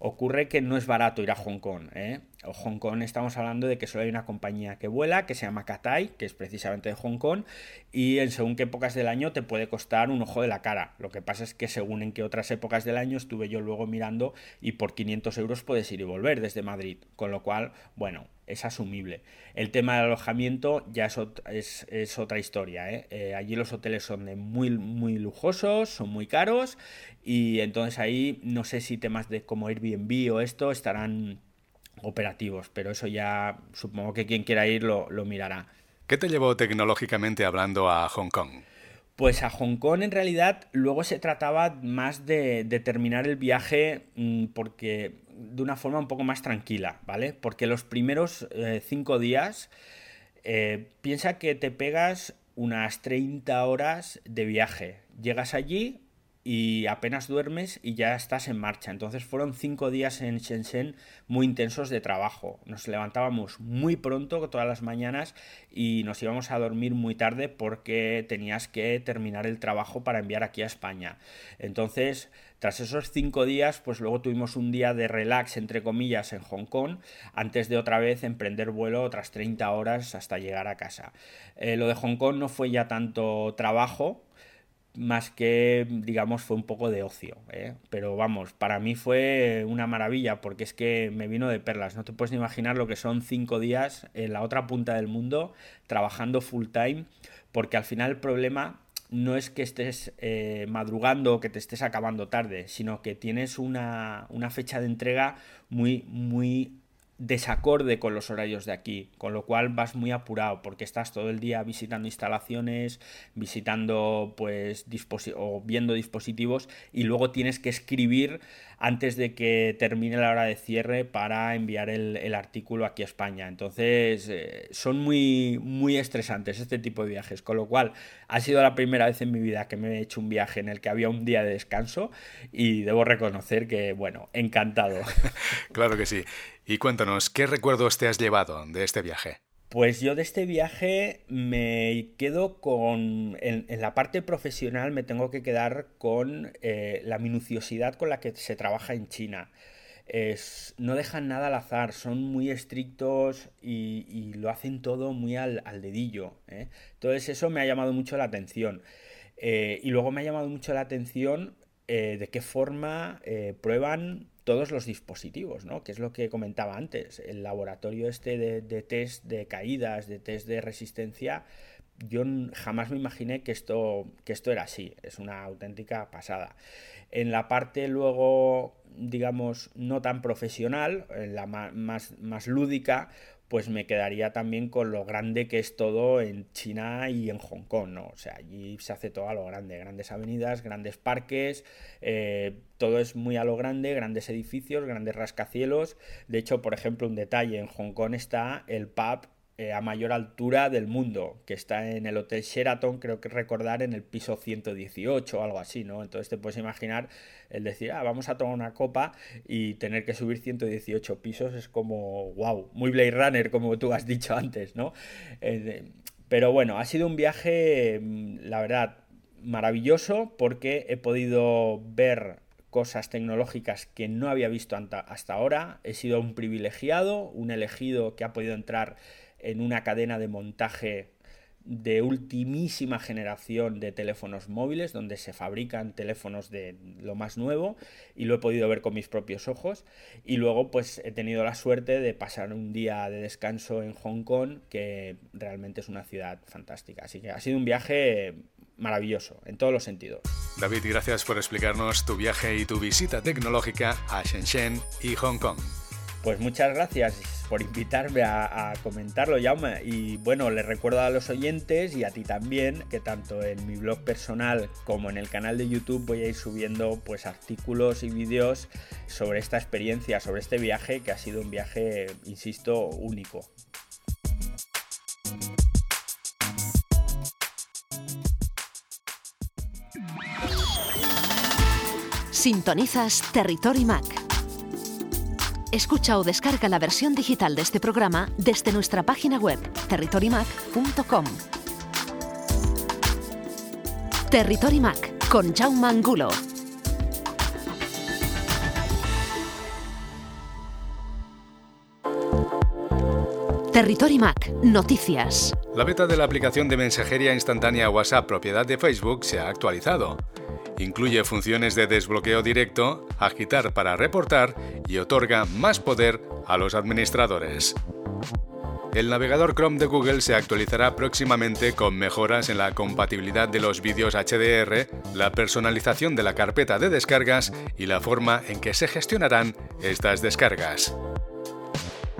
Speaker 7: Ocurre que no es barato ir a Hong Kong. ¿eh? Hong Kong estamos hablando de que solo hay una compañía que vuela, que se llama Cathay, que es precisamente de Hong Kong, y en según qué épocas del año te puede costar un ojo de la cara. Lo que pasa es que según en qué otras épocas del año estuve yo luego mirando y por 500 euros puedes ir y volver desde Madrid. Con lo cual, bueno, es asumible. El tema del alojamiento ya es, es, otra historia. ¿eh? Eh, allí los hoteles son muy, muy lujosos, son muy caros y entonces ahí no sé si temas de como Airbnb o esto estarán operativos, pero eso ya supongo que quien quiera ir lo, lo mirará.
Speaker 2: ¿Qué te llevó tecnológicamente hablando a Hong Kong?
Speaker 7: Pues a Hong Kong en realidad luego se trataba más de, de terminar el viaje mm, porque de una forma un poco más tranquila, ¿vale? Porque los primeros eh, cinco días eh, piensa que te pegas unas 30 horas de viaje. Llegas allí, y apenas duermes y ya estás en marcha. Entonces fueron cinco días en Shenzhen muy intensos de trabajo. Nos levantábamos muy pronto todas las mañanas y nos íbamos a dormir muy tarde porque tenías que terminar el trabajo para enviar aquí a España. Entonces, tras esos cinco días, pues luego tuvimos un día de relax, entre comillas, en Hong Kong, antes de otra vez emprender vuelo otras 30 horas hasta llegar a casa. Eh, lo de Hong Kong no fue ya tanto trabajo, más que, digamos, fue un poco de ocio. ¿eh? Pero vamos, para mí fue una maravilla porque es que me vino de perlas. No te puedes ni imaginar lo que son cinco días en la otra punta del mundo trabajando full time, porque al final el problema no es que estés eh, madrugando o que te estés acabando tarde, sino que tienes una, una fecha de entrega muy, muy desacorde con los horarios de aquí, con lo cual vas muy apurado porque estás todo el día visitando instalaciones, visitando pues o viendo dispositivos y luego tienes que escribir antes de que termine la hora de cierre para enviar el, artículo aquí a España. Entonces eh, son muy, muy estresantes este tipo de viajes, con lo cual ha sido la primera vez en mi vida que me he hecho un viaje en el que había un día de descanso y debo reconocer que, bueno, encantado.
Speaker 2: claro que sí. Y cuéntanos, ¿qué recuerdos te has llevado de este viaje?
Speaker 7: Pues yo de este viaje me quedo con, en, la parte profesional me tengo que quedar con eh, la minuciosidad con la que se trabaja en China. Es, no dejan nada al azar, son muy estrictos y, lo hacen todo muy al, dedillo. ¿eh? Entonces eso me ha llamado mucho la atención. Eh, y luego me ha llamado mucho la atención de qué forma prueban todos los dispositivos, ¿no? Que es lo que comentaba antes. El laboratorio este de, test de caídas, de test de resistencia, yo jamás me imaginé que esto, que esto era así. Es una auténtica pasada. En la parte luego, digamos, no tan profesional, en la más, más lúdica, pues me quedaría también con lo grande que es todo en China y en Hong Kong, ¿no? O sea, allí se hace todo a lo grande, grandes avenidas, grandes parques, eh, todo es muy a lo grande, grandes edificios, grandes rascacielos. De hecho, por ejemplo, un detalle, en Hong Kong está el pub eh, a mayor altura del mundo, que está en el Hotel Sheraton, creo que recordar, en el piso 118 o algo así, ¿no? Entonces te puedes imaginar el decir, ah, vamos a tomar una copa y tener que subir 118 pisos es como, wow, muy Blade Runner, como tú has dicho antes, ¿no? Eh, pero bueno, ha sido un viaje, mm, la verdad, maravilloso porque he podido ver cosas tecnológicas que no había visto hasta ahora. He sido un privilegiado, un elegido que ha podido entrar en una cadena de montaje de ultimísima generación de teléfonos móviles, donde se fabrican teléfonos de lo más nuevo y lo he podido ver con mis propios ojos. Y luego pues he tenido la suerte de pasar un día de descanso en Hong Kong, que realmente es una ciudad fantástica. Así que ha sido un viaje maravilloso en todos los sentidos.
Speaker 2: David, gracias por explicarnos tu viaje y tu visita tecnológica a Shenzhen y Hong Kong.
Speaker 7: Pues muchas gracias por invitarme a, comentarlo, Jaume. Y bueno, les recuerdo a los oyentes y a ti también que tanto en mi blog personal como en el canal de YouTube voy a ir subiendo pues artículos y vídeos sobre esta experiencia, sobre este viaje que ha sido un viaje, insisto, único.
Speaker 1: Sintonizas Territory Mac Escucha o descarga la versión digital de este programa desde nuestra página web territorymac.com. Territory Mac con Jaume Angulo. Territory Mac, noticias.
Speaker 2: La beta de la aplicación de mensajería instantánea WhatsApp propiedad de Facebook se ha actualizado. Incluye funciones de desbloqueo directo, agitar para reportar y otorga más poder a los administradores. El navegador Chrome de Google se actualizará próximamente con mejoras en la compatibilidad de los vídeos HDR, la personalización de la carpeta de descargas y la forma en que se gestionarán estas descargas.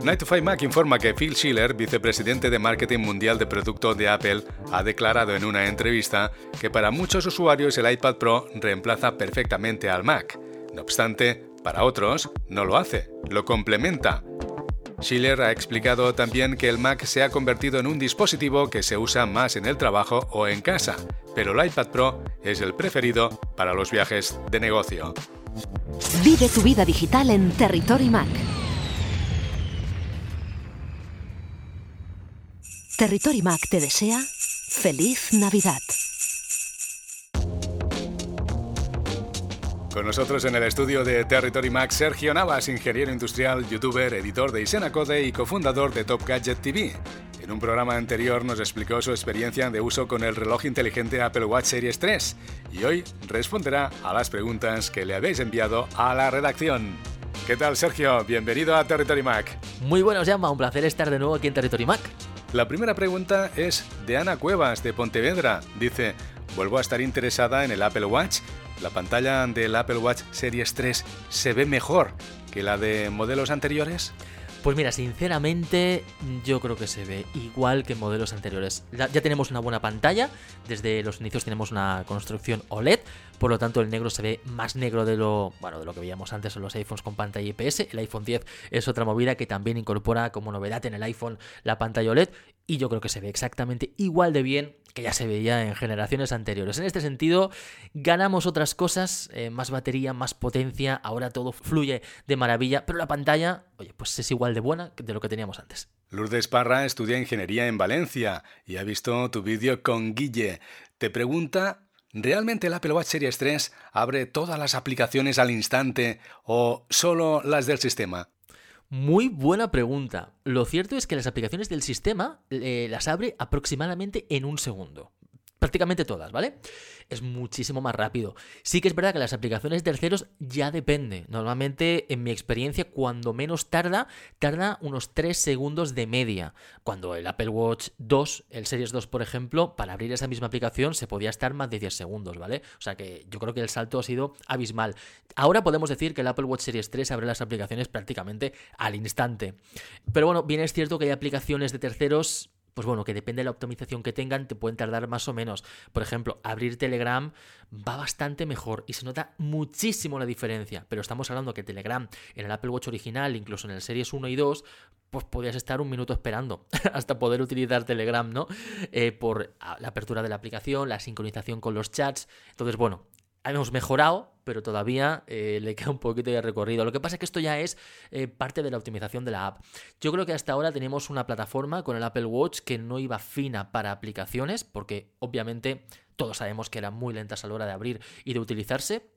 Speaker 2: Night to Five Mac informa que Phil Schiller, vicepresidente de marketing mundial de producto de Apple, ha declarado en una entrevista que para muchos usuarios el iPad Pro reemplaza perfectamente al Mac. No obstante, para otros no lo hace, lo complementa. Schiller ha explicado también que el Mac se ha convertido en un dispositivo que se usa más en el trabajo o en casa, pero el iPad Pro es el preferido para los viajes de negocio.
Speaker 1: Vive tu vida digital en Territory Mac. Territory Mac te desea feliz Navidad.
Speaker 2: Con nosotros en el estudio de Territory Mac, Sergio Navas, ingeniero industrial, youtuber, editor de Isena Code y cofundador de Top Gadget TV. En un programa anterior nos explicó su experiencia de uso con el reloj inteligente Apple Watch Series 3 y hoy responderá a las preguntas que le habéis enviado a la redacción. ¿Qué tal, Sergio? Bienvenido a Territory Mac.
Speaker 8: Muy buenos, Llama. Un placer estar de nuevo aquí en Territory Mac.
Speaker 2: La primera pregunta es de Ana Cuevas, de Pontevedra. Dice, vuelvo a estar interesada en el Apple Watch. La pantalla del Apple Watch Series 3 se ve mejor que la de modelos anteriores.
Speaker 8: Pues mira, sinceramente yo creo que se ve igual que modelos anteriores. Ya, tenemos una buena pantalla, desde los inicios tenemos una construcción OLED, por lo tanto el negro se ve más negro de lo, bueno, de lo que veíamos antes en los iPhones con pantalla IPS. El iPhone 10 es otra movida que también incorpora como novedad en el iPhone la pantalla OLED y yo creo que se ve exactamente igual de bien que ya se veía en generaciones anteriores. En este sentido, ganamos otras cosas, eh, más batería, más potencia, ahora todo fluye de maravilla, pero la pantalla, oye, pues es igual de buena de lo que teníamos antes.
Speaker 2: Lourdes Parra estudia ingeniería en Valencia y ha visto tu vídeo con Guille. Te pregunta ¿Realmente el Apple Watch Series 3 abre todas las aplicaciones al instante o solo las del sistema?
Speaker 8: Muy buena pregunta. Lo cierto es que las aplicaciones del sistema eh, las abre aproximadamente en un segundo. Prácticamente todas, ¿vale? Es muchísimo más rápido. Sí que es verdad que las aplicaciones terceros ya depende. Normalmente, en mi experiencia, cuando menos tarda, tarda unos 3 segundos de media. Cuando el Apple Watch 2, el Series 2, por ejemplo, para abrir esa misma aplicación se podía estar más de 10 segundos, ¿vale? O sea que yo creo que el salto ha sido abismal. Ahora podemos decir que el Apple Watch Series 3 abre las aplicaciones prácticamente al instante. Pero bueno, bien es cierto que hay aplicaciones de terceros pues bueno, que depende de la optimización que tengan, te pueden tardar más o menos. Por ejemplo, abrir Telegram va bastante mejor y se nota muchísimo la diferencia. Pero estamos hablando que Telegram en el Apple Watch original, incluso en el Series 1 y 2, pues podías estar un minuto esperando hasta poder utilizar Telegram, ¿no? Eh, por la apertura de la aplicación, la sincronización con los chats. Entonces, bueno, hemos mejorado, pero todavía eh, le queda un poquito de recorrido. Lo que pasa es que esto ya es eh, parte de la optimización de la app. Yo creo que hasta ahora tenemos una plataforma con el Apple Watch que no iba fina para aplicaciones, porque obviamente todos sabemos que eran muy lentas a la hora de abrir y de utilizarse.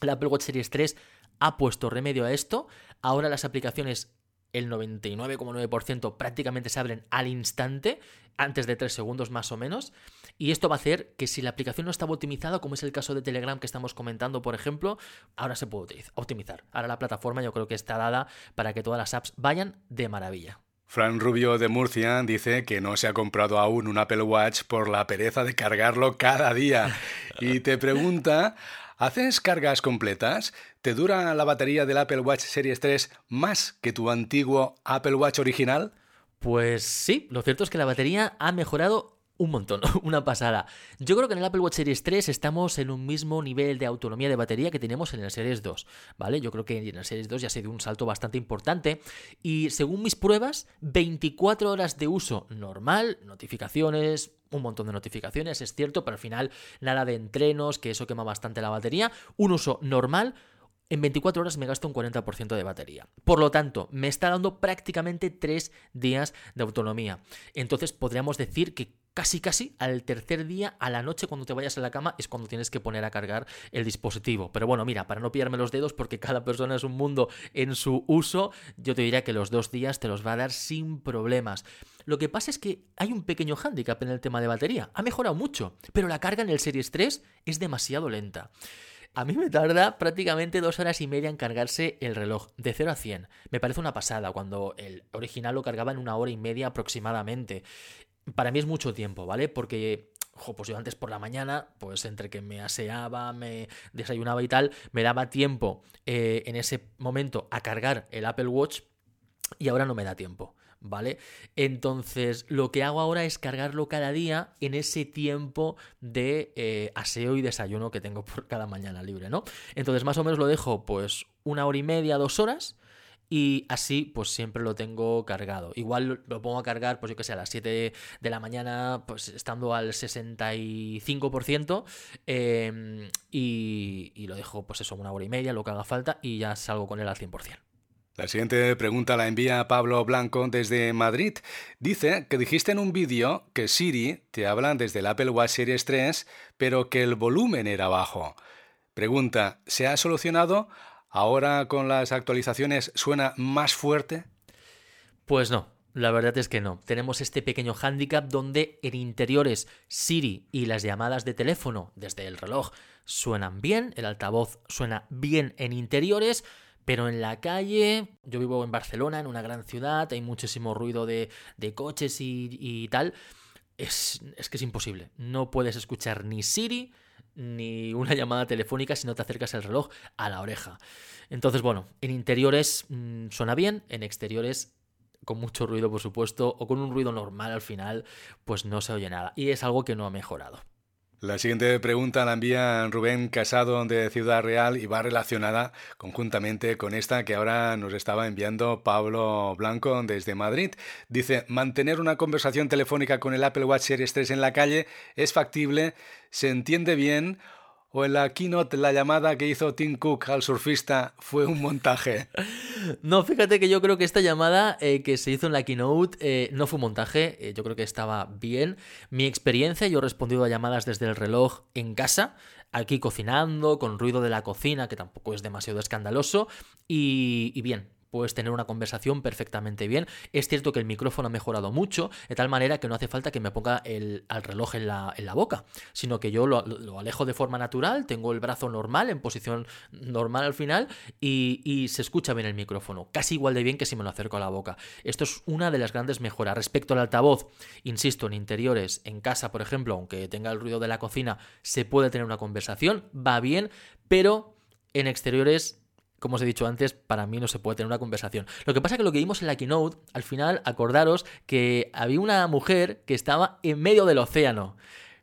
Speaker 8: El Apple Watch Series 3 ha puesto remedio a esto. Ahora las aplicaciones el 99,9% prácticamente se abren al instante, antes de 3 segundos más o menos. Y esto va a hacer que si la aplicación no estaba optimizada, como es el caso de Telegram que estamos comentando, por ejemplo, ahora se puede optimizar. Ahora la plataforma yo creo que está dada para que todas las apps vayan de maravilla.
Speaker 2: Fran Rubio de Murcia dice que no se ha comprado aún un Apple Watch por la pereza de cargarlo cada día. Y te pregunta ¿Haces cargas completas? ¿Te dura la batería del Apple Watch Series 3 más que tu antiguo Apple Watch original?
Speaker 8: Pues sí, lo cierto es que la batería ha mejorado un montón, una pasada. Yo creo que en el Apple Watch Series 3 estamos en un mismo nivel de autonomía de batería que teníamos en el Series 2, ¿vale? Yo creo que en el Series 2 ya se dio un salto bastante importante y según mis pruebas, 24 horas de uso normal, notificaciones, un montón de notificaciones, es cierto, pero al final nada de entrenos, que eso quema bastante la batería, un uso normal, en 24 horas me gasto un 40% de batería. Por lo tanto, me está dando prácticamente 3 días de autonomía. Entonces podríamos decir que casi casi al tercer día, a la noche cuando te vayas a la cama, es cuando tienes que poner a cargar el dispositivo. Pero bueno, mira, para no pillarme los dedos, porque cada persona es un mundo en su uso, yo te diría que los dos días te los va a dar sin problemas. Lo que pasa es que hay un pequeño hándicap en el tema de batería. Ha mejorado mucho, pero la carga en el Series 3 es demasiado lenta. A mí me tarda prácticamente dos horas y media en cargarse el reloj, de 0 a 100. Me parece una pasada, cuando el original lo cargaba en una hora y media aproximadamente para mí es mucho tiempo, ¿vale? Porque pues yo antes por la mañana, pues entre que me aseaba, me desayunaba y tal, me daba tiempo eh, en ese momento a cargar el Apple Watch y ahora no me da tiempo. ¿Vale? Entonces, lo que hago ahora es cargarlo cada día en ese tiempo de eh, aseo y desayuno que tengo por cada mañana libre, ¿no? Entonces, más o menos lo dejo, pues, una hora y media, dos horas, y así pues siempre lo tengo cargado. Igual lo pongo a cargar pues yo que sé a las 7 de la mañana pues estando al 65% em, y, y, lo dejo pues eso una hora y media, lo que haga falta y ya salgo con él al 100%.
Speaker 2: La siguiente pregunta la envía Pablo Blanco desde Madrid. Dice que dijiste en un vídeo que Siri te habla desde el Apple Watch Series 3, pero que el volumen era bajo. Pregunta, ¿se ha solucionado? ¿Ahora con las actualizaciones suena más fuerte?
Speaker 8: Pues no, la verdad es que no. Tenemos este pequeño hándicap donde en interiores Siri y las llamadas de teléfono desde el reloj suenan bien, el altavoz suena bien en interiores, pero en la calle, yo vivo en Barcelona, en una gran ciudad, hay muchísimo ruido de, coches y, tal, es, es que es imposible. No puedes escuchar ni Siri ni una llamada telefónica si no te acercas el reloj a la oreja. Entonces, bueno, en interiores mm, suena bien, en exteriores con mucho ruido, por supuesto, o con un ruido normal al final, pues no se oye nada. Y es algo que no ha mejorado.
Speaker 2: La siguiente pregunta la envía Rubén Casado de Ciudad Real y va relacionada conjuntamente con esta que ahora nos estaba enviando Pablo Blanco desde Madrid. Dice, mantener una conversación telefónica con el Apple Watch Series 3 en la calle es factible, se entiende bien o en la keynote la llamada que hizo Tim Cook al surfista fue un montaje?
Speaker 8: No, fíjate que yo creo que esta llamada eh, que se hizo en la keynote eh, no fue un montaje, eh, yo creo que estaba bien. Mi experiencia, yo he respondido a llamadas desde el reloj en casa, aquí cocinando, con ruido de la cocina, que tampoco es demasiado escandaloso, y bien, puedes tener una conversación perfectamente bien. Es cierto que el micrófono ha mejorado mucho, de tal manera que no hace falta que me ponga el, al reloj en la, en la, boca, sino que yo lo, alejo de forma natural, tengo el brazo normal, en posición normal al final, y, y, se escucha bien el micrófono, casi igual de bien que si me lo acerco a la boca. Esto es una de las grandes mejoras. Respecto al altavoz, insisto, en interiores, en casa, por ejemplo, aunque tenga el ruido de la cocina, se puede tener una conversación, va bien, pero en exteriores como os he dicho antes, para mí no se puede tener una conversación. Lo que pasa es que lo que vimos en la keynote, al final, acordaros que había una mujer que estaba en medio del océano.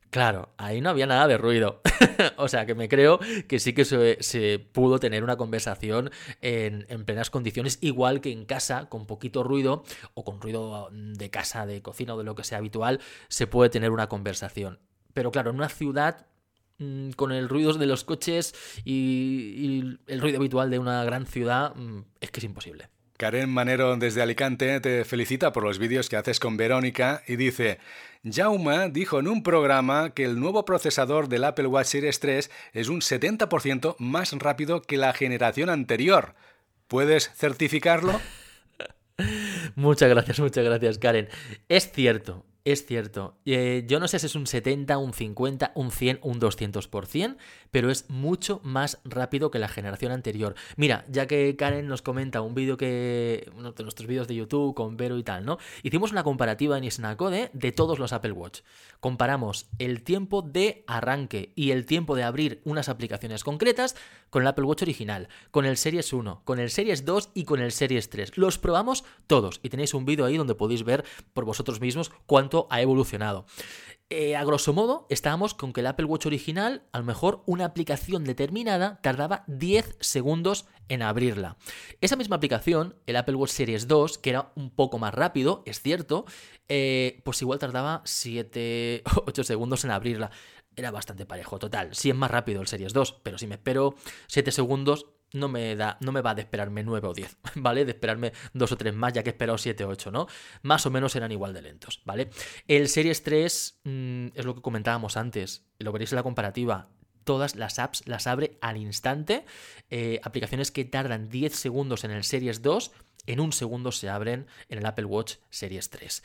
Speaker 8: Claro, ahí no había nada de ruido. o sea que me creo que sí que se, pudo tener una conversación en, en, plenas condiciones, igual que en casa, con poquito ruido, o con ruido de casa, de cocina o de lo que sea habitual, se puede tener una conversación. Pero claro, en una ciudad con el ruido de los coches y, el ruido habitual de una gran ciudad, mm, es que es imposible.
Speaker 2: Karen Manero desde Alicante te felicita por los vídeos que haces con Verónica y dice, Jauma dijo en un programa que el nuevo procesador del Apple Watch Series 3 es un 70% más rápido que la generación anterior. ¿Puedes certificarlo?
Speaker 8: muchas gracias, muchas gracias, Karen. Es cierto, es cierto. Eh, yo no sé si es un 70, un 50, un 100, un 200%, pero es mucho más rápido que la generación anterior. Mira, ya que Karen nos comenta un vídeo que. uno de nuestros vídeos de YouTube con Vero y tal, ¿no? Hicimos una comparativa en Isnacode de todos los Apple Watch. Comparamos el tiempo de arranque y el tiempo de abrir unas aplicaciones concretas con el Apple Watch original, con el Series 1, con el Series 2 y con el Series 3. Los probamos todos y tenéis un vídeo ahí donde podéis ver por vosotros mismos cuánto ha evolucionado. Eh, a grosso modo, estábamos con que el Apple Watch original, a lo mejor una aplicación determinada tardaba 10 segundos en abrirla. Esa misma aplicación, el Apple Watch Series 2, que era un poco más rápido, es cierto, eh, pues igual tardaba 7, 8 segundos en abrirla. Era bastante parejo, total. Sí es más rápido el Series 2, pero si me espero 7 segundos, no me, da, no me va de esperarme 9 o 10, ¿vale? De esperarme 2 o 3 más, ya que he esperado 7 o 8, ¿no? Más o menos eran igual de lentos, ¿vale? El Series 3 mm, es lo que comentábamos antes, lo veréis en la comparativa. Todas las apps las abre al instante. Eh, aplicaciones que tardan 10 segundos en el Series 2, en un segundo se abren en el Apple Watch Series 3.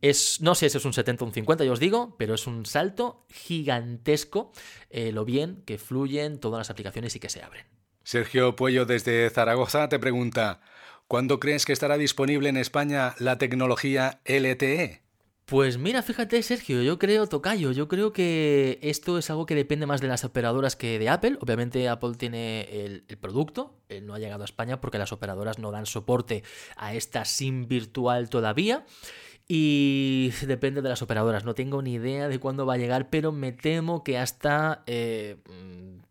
Speaker 8: Es, no sé si es un 70 o un 50, ya os digo, pero es un salto gigantesco eh, lo bien que fluyen todas las aplicaciones y que se abren.
Speaker 2: Sergio Puello desde Zaragoza te pregunta, ¿cuándo crees que estará disponible en España la tecnología LTE?
Speaker 8: Pues mira, fíjate Sergio, yo creo, Tocayo, yo creo que esto es algo que depende más de las operadoras que de Apple. Obviamente Apple tiene el, producto, no ha llegado a España porque las operadoras no dan soporte a esta SIM virtual todavía. Y depende de las operadoras, no tengo ni idea de cuándo va a llegar, pero me temo que hasta, eh,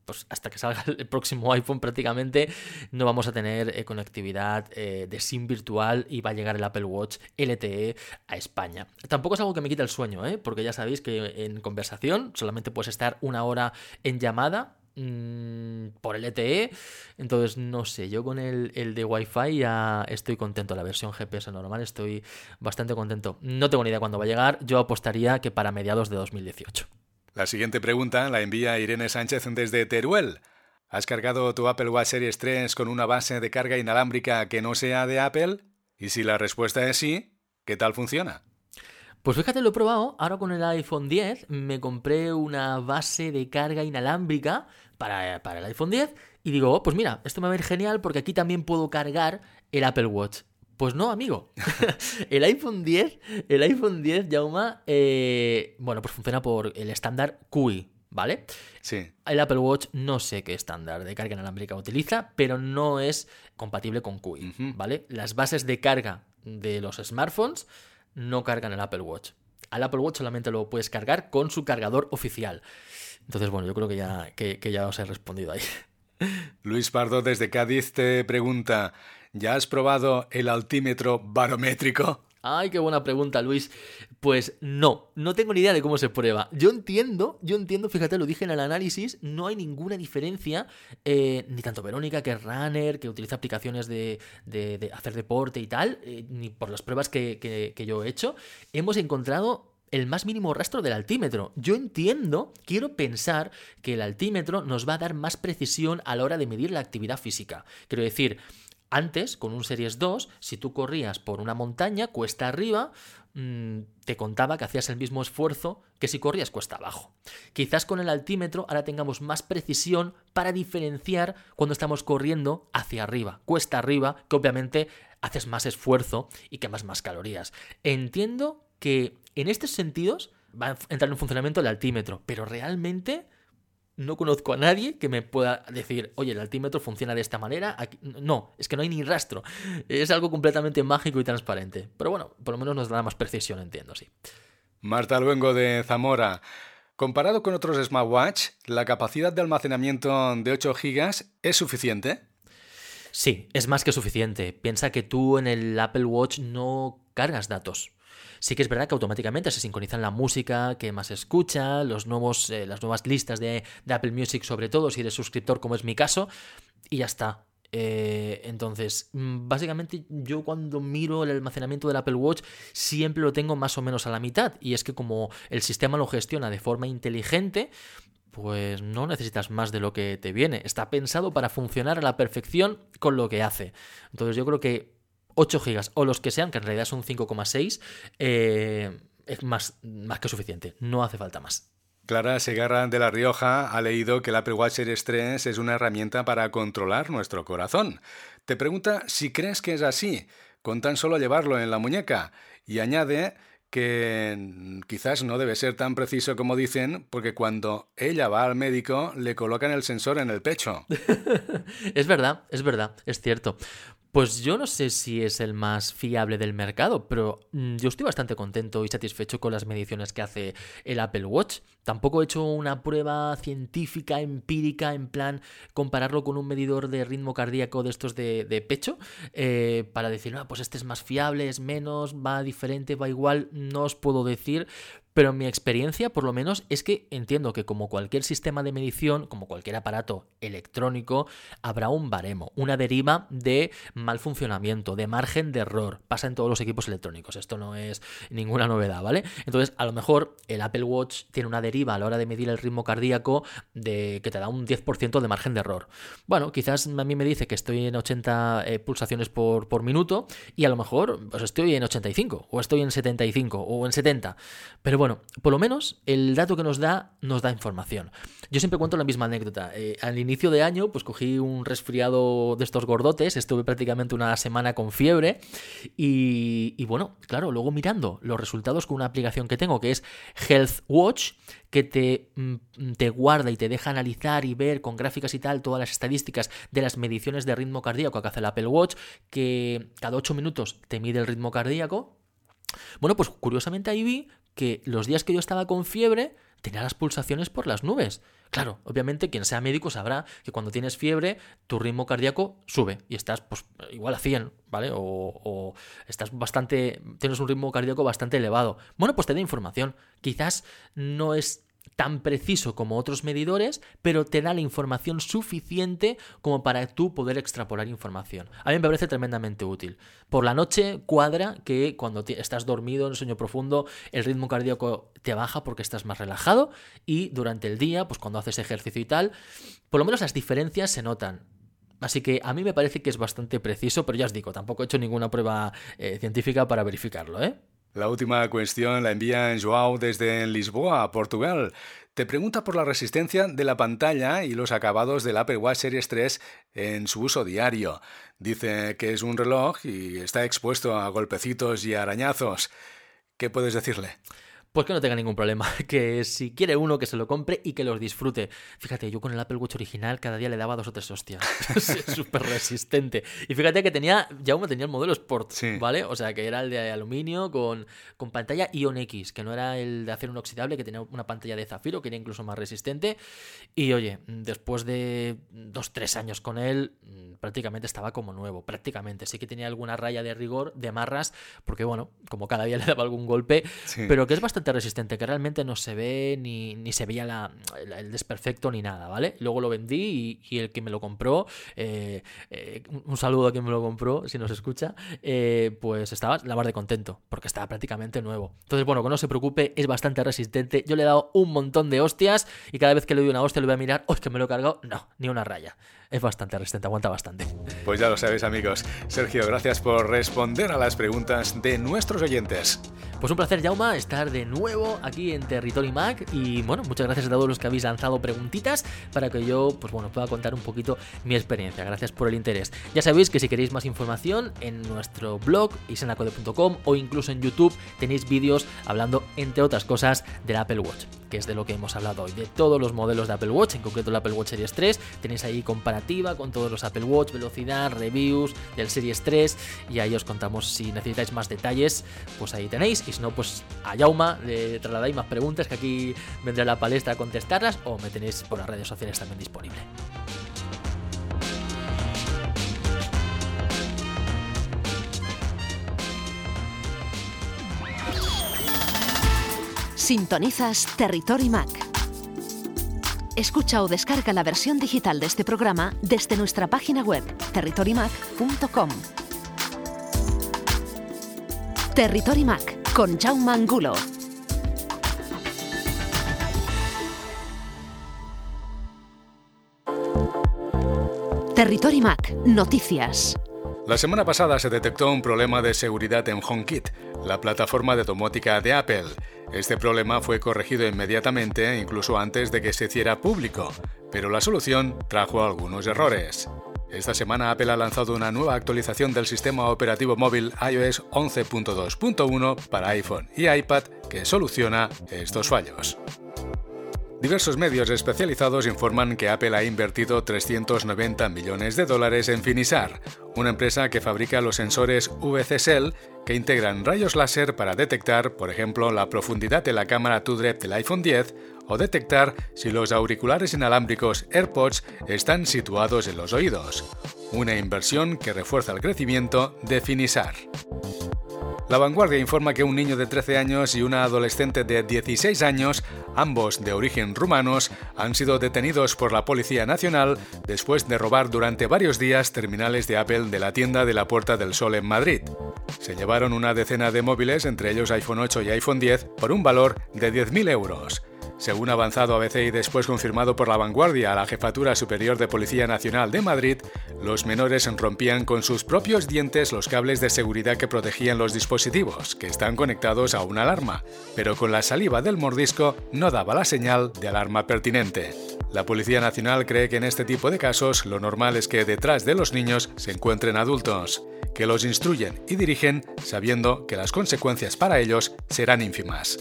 Speaker 8: pues hasta que salga el próximo iPhone prácticamente no vamos a tener eh, conectividad eh, de SIM virtual y va a llegar el Apple Watch LTE a España. Tampoco es algo que me quita el sueño, porque ya sabéis que en conversación solamente puedes estar una hora en llamada Mm, por el LTE. Entonces, no sé, yo con el, el, de Wi-Fi ya estoy contento. La versión GPS normal estoy bastante contento. No tengo ni idea cuándo va a llegar. Yo apostaría que para mediados de 2018.
Speaker 2: La siguiente pregunta la envía Irene Sánchez desde Teruel. ¿Has cargado tu Apple Watch Series 3 con una base de carga inalámbrica que no sea de Apple? Y si la respuesta es sí, ¿qué tal funciona?
Speaker 8: Pues fíjate, lo he probado. Ahora con el iPhone 10 me compré una base de carga inalámbrica para, el iPhone 10 y digo, oh, pues mira, esto me va a ir genial porque aquí también puedo cargar el Apple Watch. Pues no, amigo. el iPhone 10, el iPhone 10, Yauma, eh, bueno, pues funciona por el estándar QI, ¿vale?
Speaker 2: Sí.
Speaker 8: El Apple Watch no sé qué estándar de carga inalámbrica utiliza, pero no es compatible con QI, ¿vale? Las bases de carga de los smartphones no cargan el Apple Watch. Al Apple Watch solamente lo puedes cargar con su cargador oficial. Entonces, bueno, yo creo que ya, que, que ya os he respondido ahí.
Speaker 2: Luis Pardo desde Cádiz te pregunta, ¿ya has probado el altímetro barométrico?
Speaker 8: Ay, qué buena pregunta, Luis. Pues no, no tengo ni idea de cómo se prueba. Yo entiendo, yo entiendo, fíjate, lo dije en el análisis, no hay ninguna diferencia, eh, ni tanto Verónica, que es runner, que utiliza aplicaciones de, de, hacer deporte y tal, eh, ni por las pruebas que, que yo he hecho, hemos encontrado el más mínimo rastro del altímetro. Yo entiendo, quiero pensar que el altímetro nos va a dar más precisión a la hora de medir la actividad física. Quiero decir, antes, con un Series 2, si tú corrías por una montaña, cuesta arriba, te contaba que hacías el mismo esfuerzo que si corrías cuesta abajo. Quizás con el altímetro ahora tengamos más precisión para diferenciar cuando estamos corriendo hacia arriba, cuesta arriba, que obviamente haces más esfuerzo y quemas más calorías. Entiendo que en estos sentidos va a entrar en funcionamiento el altímetro, pero realmente no conozco a nadie que me pueda decir, oye, el altímetro funciona de esta manera. No, es que no hay ni rastro. Es algo completamente mágico y transparente. Pero bueno, por lo menos nos da más precisión, entiendo, sí.
Speaker 2: Marta Luengo de Zamora. Comparado con otros smartwatch, ¿la capacidad de almacenamiento de 8 GB es suficiente?
Speaker 8: Sí, es más que suficiente. Piensa que tú en el Apple Watch no cargas datos. Sí que es verdad que automáticamente se sincronizan la música que más escucha, los nuevos, eh, las nuevas listas de, Apple Music, sobre todo si eres suscriptor, como es mi caso, y ya está. Eh, entonces, mm, básicamente yo cuando miro el almacenamiento del Apple Watch siempre lo tengo más o menos a la mitad. Y es que como el sistema lo gestiona de forma inteligente, pues no necesitas más de lo que te viene. Está pensado para funcionar a la perfección con lo que hace. Entonces yo creo que 8 GB o los que sean, que en realidad son 5,6, eh, es más, más que suficiente. No hace falta más.
Speaker 2: Clara Segarra de La Rioja ha leído que el Apple Watch Series 3 es una herramienta para controlar nuestro corazón. Te pregunta si crees que es así, con tan solo llevarlo en la muñeca, y añade que quizás no debe ser tan preciso como dicen, porque cuando ella va al médico le colocan el sensor en el pecho.
Speaker 8: es verdad, es verdad, es cierto. Pues yo no sé si es el más fiable del mercado, pero mm, yo estoy bastante contento y satisfecho con las mediciones que hace el Apple Watch. Tampoco he hecho una prueba científica, empírica, en plan compararlo con un medidor de ritmo cardíaco de estos de, pecho, eh, para decir, ah, pues este es más fiable, es menos, va diferente, va igual, no os puedo decir, pero mi experiencia, por lo menos, es que entiendo que como cualquier sistema de medición, como cualquier aparato electrónico, habrá un baremo, una deriva de mal funcionamiento, de margen de error. Pasa en todos los equipos electrónicos, esto no es ninguna novedad, ¿vale? Entonces, a lo mejor el Apple Watch tiene una deriva a la hora de medir el ritmo cardíaco de que te da un 10% de margen de error. Bueno, quizás a mí me dice que estoy en 80 eh, pulsaciones por, por minuto y a lo mejor pues estoy en 85 o estoy en 75 o en 70. Pero bueno, por lo menos el dato que nos da nos da información. Yo siempre cuento la misma anécdota. Eh, al inicio de año, pues cogí un resfriado de estos gordotes, estuve prácticamente una semana con fiebre y, y bueno, claro, luego mirando los resultados con una aplicación que tengo que es Health Watch, que te, mm, te, guarda y te deja analizar y ver con gráficas y tal todas las estadísticas de las mediciones de ritmo cardíaco que hace el Apple Watch, que cada 8 minutos te mide el ritmo cardíaco. Bueno, pues curiosamente ahí vi que los días que yo estaba con fiebre tenía las pulsaciones por las nubes. Claro, obviamente quien sea médico sabrá que cuando tienes fiebre tu ritmo cardíaco sube y estás pues igual a 100, ¿vale? O, o, estás bastante, tienes un ritmo cardíaco bastante elevado. Bueno, pues te da información. Quizás no es tan preciso como otros medidores, pero te da la información suficiente como para tú poder extrapolar información. A mí me parece tremendamente útil. Por la noche cuadra que cuando estás dormido en sueño profundo, el ritmo cardíaco te baja porque estás más relajado y durante el día, pues cuando haces ejercicio y tal, por lo menos las diferencias se notan. Así que a mí me parece que es bastante preciso, pero ya os digo, tampoco he hecho ninguna prueba eh, científica para verificarlo, ¿eh?
Speaker 2: La última cuestión la envía Joao desde Lisboa, Portugal. Te pregunta por la resistencia de la pantalla y los acabados del Apple Watch Series 3 en su uso diario. Dice que es un reloj y está expuesto a golpecitos y arañazos. ¿Qué puedes decirle?
Speaker 8: Pues que no tenga ningún problema. Que si quiere uno, que se lo compre y que los disfrute. Fíjate, yo con el Apple Watch original cada día le daba dos o tres hostias. súper resistente. Y fíjate que tenía, ya uno tenía el modelo Sport, ¿vale? O sea, que era el de aluminio con, con pantalla Ion X, que no era el de acero inoxidable, que tenía una pantalla de zafiro, que era incluso más resistente. Y oye, después de dos, tres años con él, prácticamente estaba como nuevo, prácticamente. Sí que tenía alguna raya de rigor, de marras, porque bueno, como cada día le daba algún golpe, pero que es bastante resistente, que realmente no se ve ni, ni se veía la, el desperfecto ni nada, ¿vale? Luego lo vendí y, el que me lo compró, eh, eh, un saludo a quien me lo compró, si nos escucha, eh, pues estaba la mar de contento, porque estaba prácticamente nuevo. Entonces, bueno, que no se preocupe, es bastante resistente. Yo le he dado un montón de hostias y cada vez que le doy una hostia le voy a mirar, ¡oh, que me lo he cargado! No, ni una raya es bastante resistente, aguanta bastante.
Speaker 2: Pues ya lo sabéis amigos. Sergio, gracias por responder a las preguntas de nuestros oyentes.
Speaker 8: Pues un placer, Jauma, estar de nuevo aquí en Territory Mac y bueno, muchas gracias a todos los que habéis lanzado preguntitas para que yo, pues bueno, pueda contar un poquito mi experiencia. Gracias por el interés. Ya sabéis que si queréis más información en nuestro blog isenacode.com o incluso en YouTube tenéis vídeos hablando, entre otras cosas, del Apple Watch que es de lo que hemos hablado hoy, de todos los modelos de Apple Watch, en concreto el Apple Watch Series 3. Tenéis ahí con todos los Apple Watch, velocidad, reviews del Series 3 y ahí os contamos si necesitáis más detalles, pues ahí tenéis. Y si no, pues a Yauma le trasladáis más preguntas que aquí vendrá la palestra a contestarlas o me tenéis por las redes sociales también disponible.
Speaker 1: Sintonizas Territory Mac. Escucha o descarga la versión digital de este programa desde nuestra página web territorymac.com. Territory Mac con Jaume Angulo. Territory Mac, noticias.
Speaker 2: La semana pasada se detectó un problema de seguridad en HomeKit, la plataforma de domótica de Apple. Este problema fue corregido inmediatamente, incluso antes de que se hiciera público, pero la solución trajo algunos errores. Esta semana Apple ha lanzado una nueva actualización del sistema operativo móvil iOS 11.2.1 para iPhone y iPad que soluciona estos fallos. Diversos medios especializados informan que Apple ha invertido 390 millones de dólares en Finisar, una empresa que fabrica los sensores VC que integran rayos láser para detectar, por ejemplo, la profundidad de la cámara TrueDepth del iPhone 10 o detectar si los auriculares inalámbricos AirPods están situados en los oídos. Una inversión que refuerza el crecimiento de Finisar. La vanguardia informa que un niño de 13 años y una adolescente de 16 años, ambos de origen rumanos, han sido detenidos por la Policía Nacional después de robar durante varios días terminales de Apple de la tienda de la Puerta del Sol en Madrid. Se llevaron una decena de móviles, entre ellos iPhone 8 y iPhone 10, por un valor de 10.000 euros. Según avanzado ABC y después confirmado por la vanguardia a la Jefatura Superior de Policía Nacional de Madrid, los menores rompían con sus propios dientes los cables de seguridad que protegían los dispositivos, que están conectados a una alarma, pero con la saliva del mordisco no daba la señal de alarma pertinente. La Policía Nacional cree que en este tipo de casos lo normal es que detrás de los niños se encuentren adultos, que los instruyen y dirigen sabiendo que las consecuencias para ellos serán ínfimas.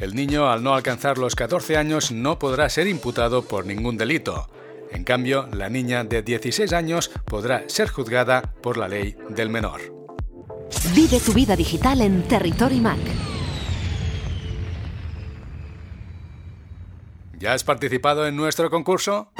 Speaker 2: El niño, al no alcanzar los 14 años, no podrá ser imputado por ningún delito. En cambio, la niña de 16 años podrá ser juzgada por la ley del menor.
Speaker 1: Vive tu vida digital en Territory Mac.
Speaker 2: ¿Ya has participado en nuestro concurso?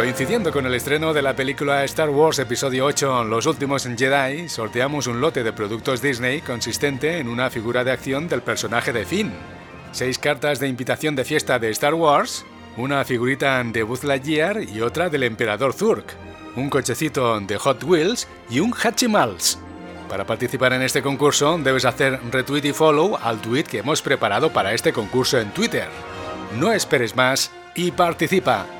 Speaker 2: Coincidiendo con el estreno de la película Star Wars Episodio 8 Los Últimos Jedi, sorteamos un lote de productos Disney consistente en una figura de acción del personaje de Finn, seis cartas de invitación de fiesta de Star Wars, una figurita de Buzz Lightyear y otra del Emperador Zurg, un cochecito de Hot Wheels y un Hatchimals. Para participar en este concurso debes hacer retweet y follow al tweet que hemos preparado para este concurso en Twitter. No esperes más y participa.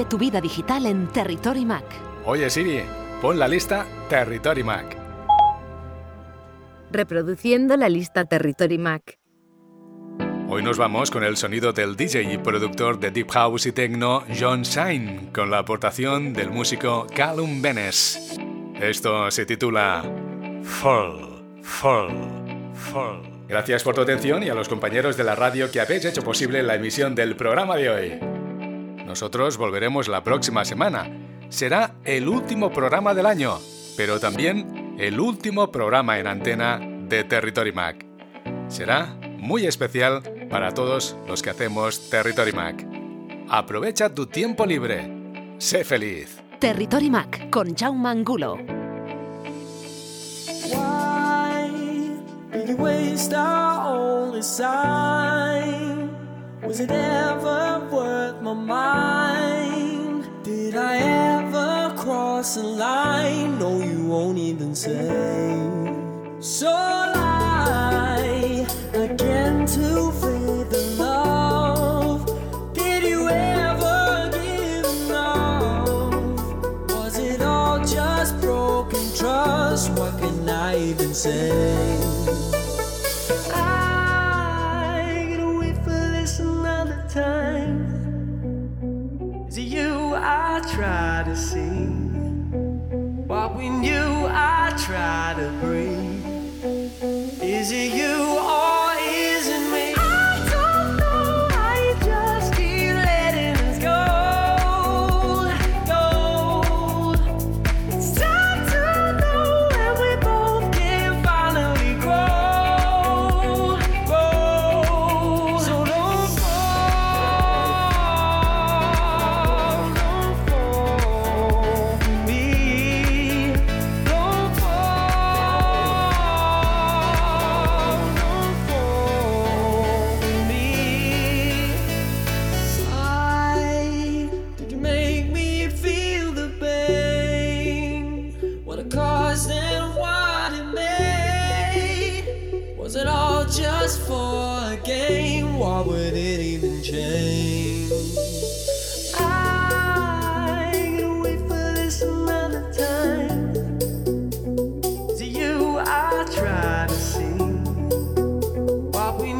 Speaker 1: Vive tu vida digital en Territory Mac.
Speaker 2: Oye Siri, pon la lista Territory Mac.
Speaker 9: Reproduciendo la lista Territory Mac.
Speaker 2: Hoy nos vamos con el sonido del DJ y productor de Deep House y Techno John Shine, con la aportación del músico Callum Benes. Esto se titula Fall, Fall, Fall. Gracias por tu atención y a los compañeros de la radio que habéis hecho posible la emisión del programa de hoy. Nosotros volveremos la próxima semana. Será el último programa del año, pero también el último programa en antena de Territory Mac. Será muy especial para todos los que hacemos Territory Mac. Aprovecha tu tiempo libre. Sé feliz.
Speaker 1: Territory Mac con Jaume Angulo.
Speaker 10: Was it ever worth my mind? Did I ever cross a line? No, you won't even say. So lie again to fade the love. Did you ever give enough? Was it all just broken trust? What can I even say?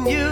Speaker 10: you.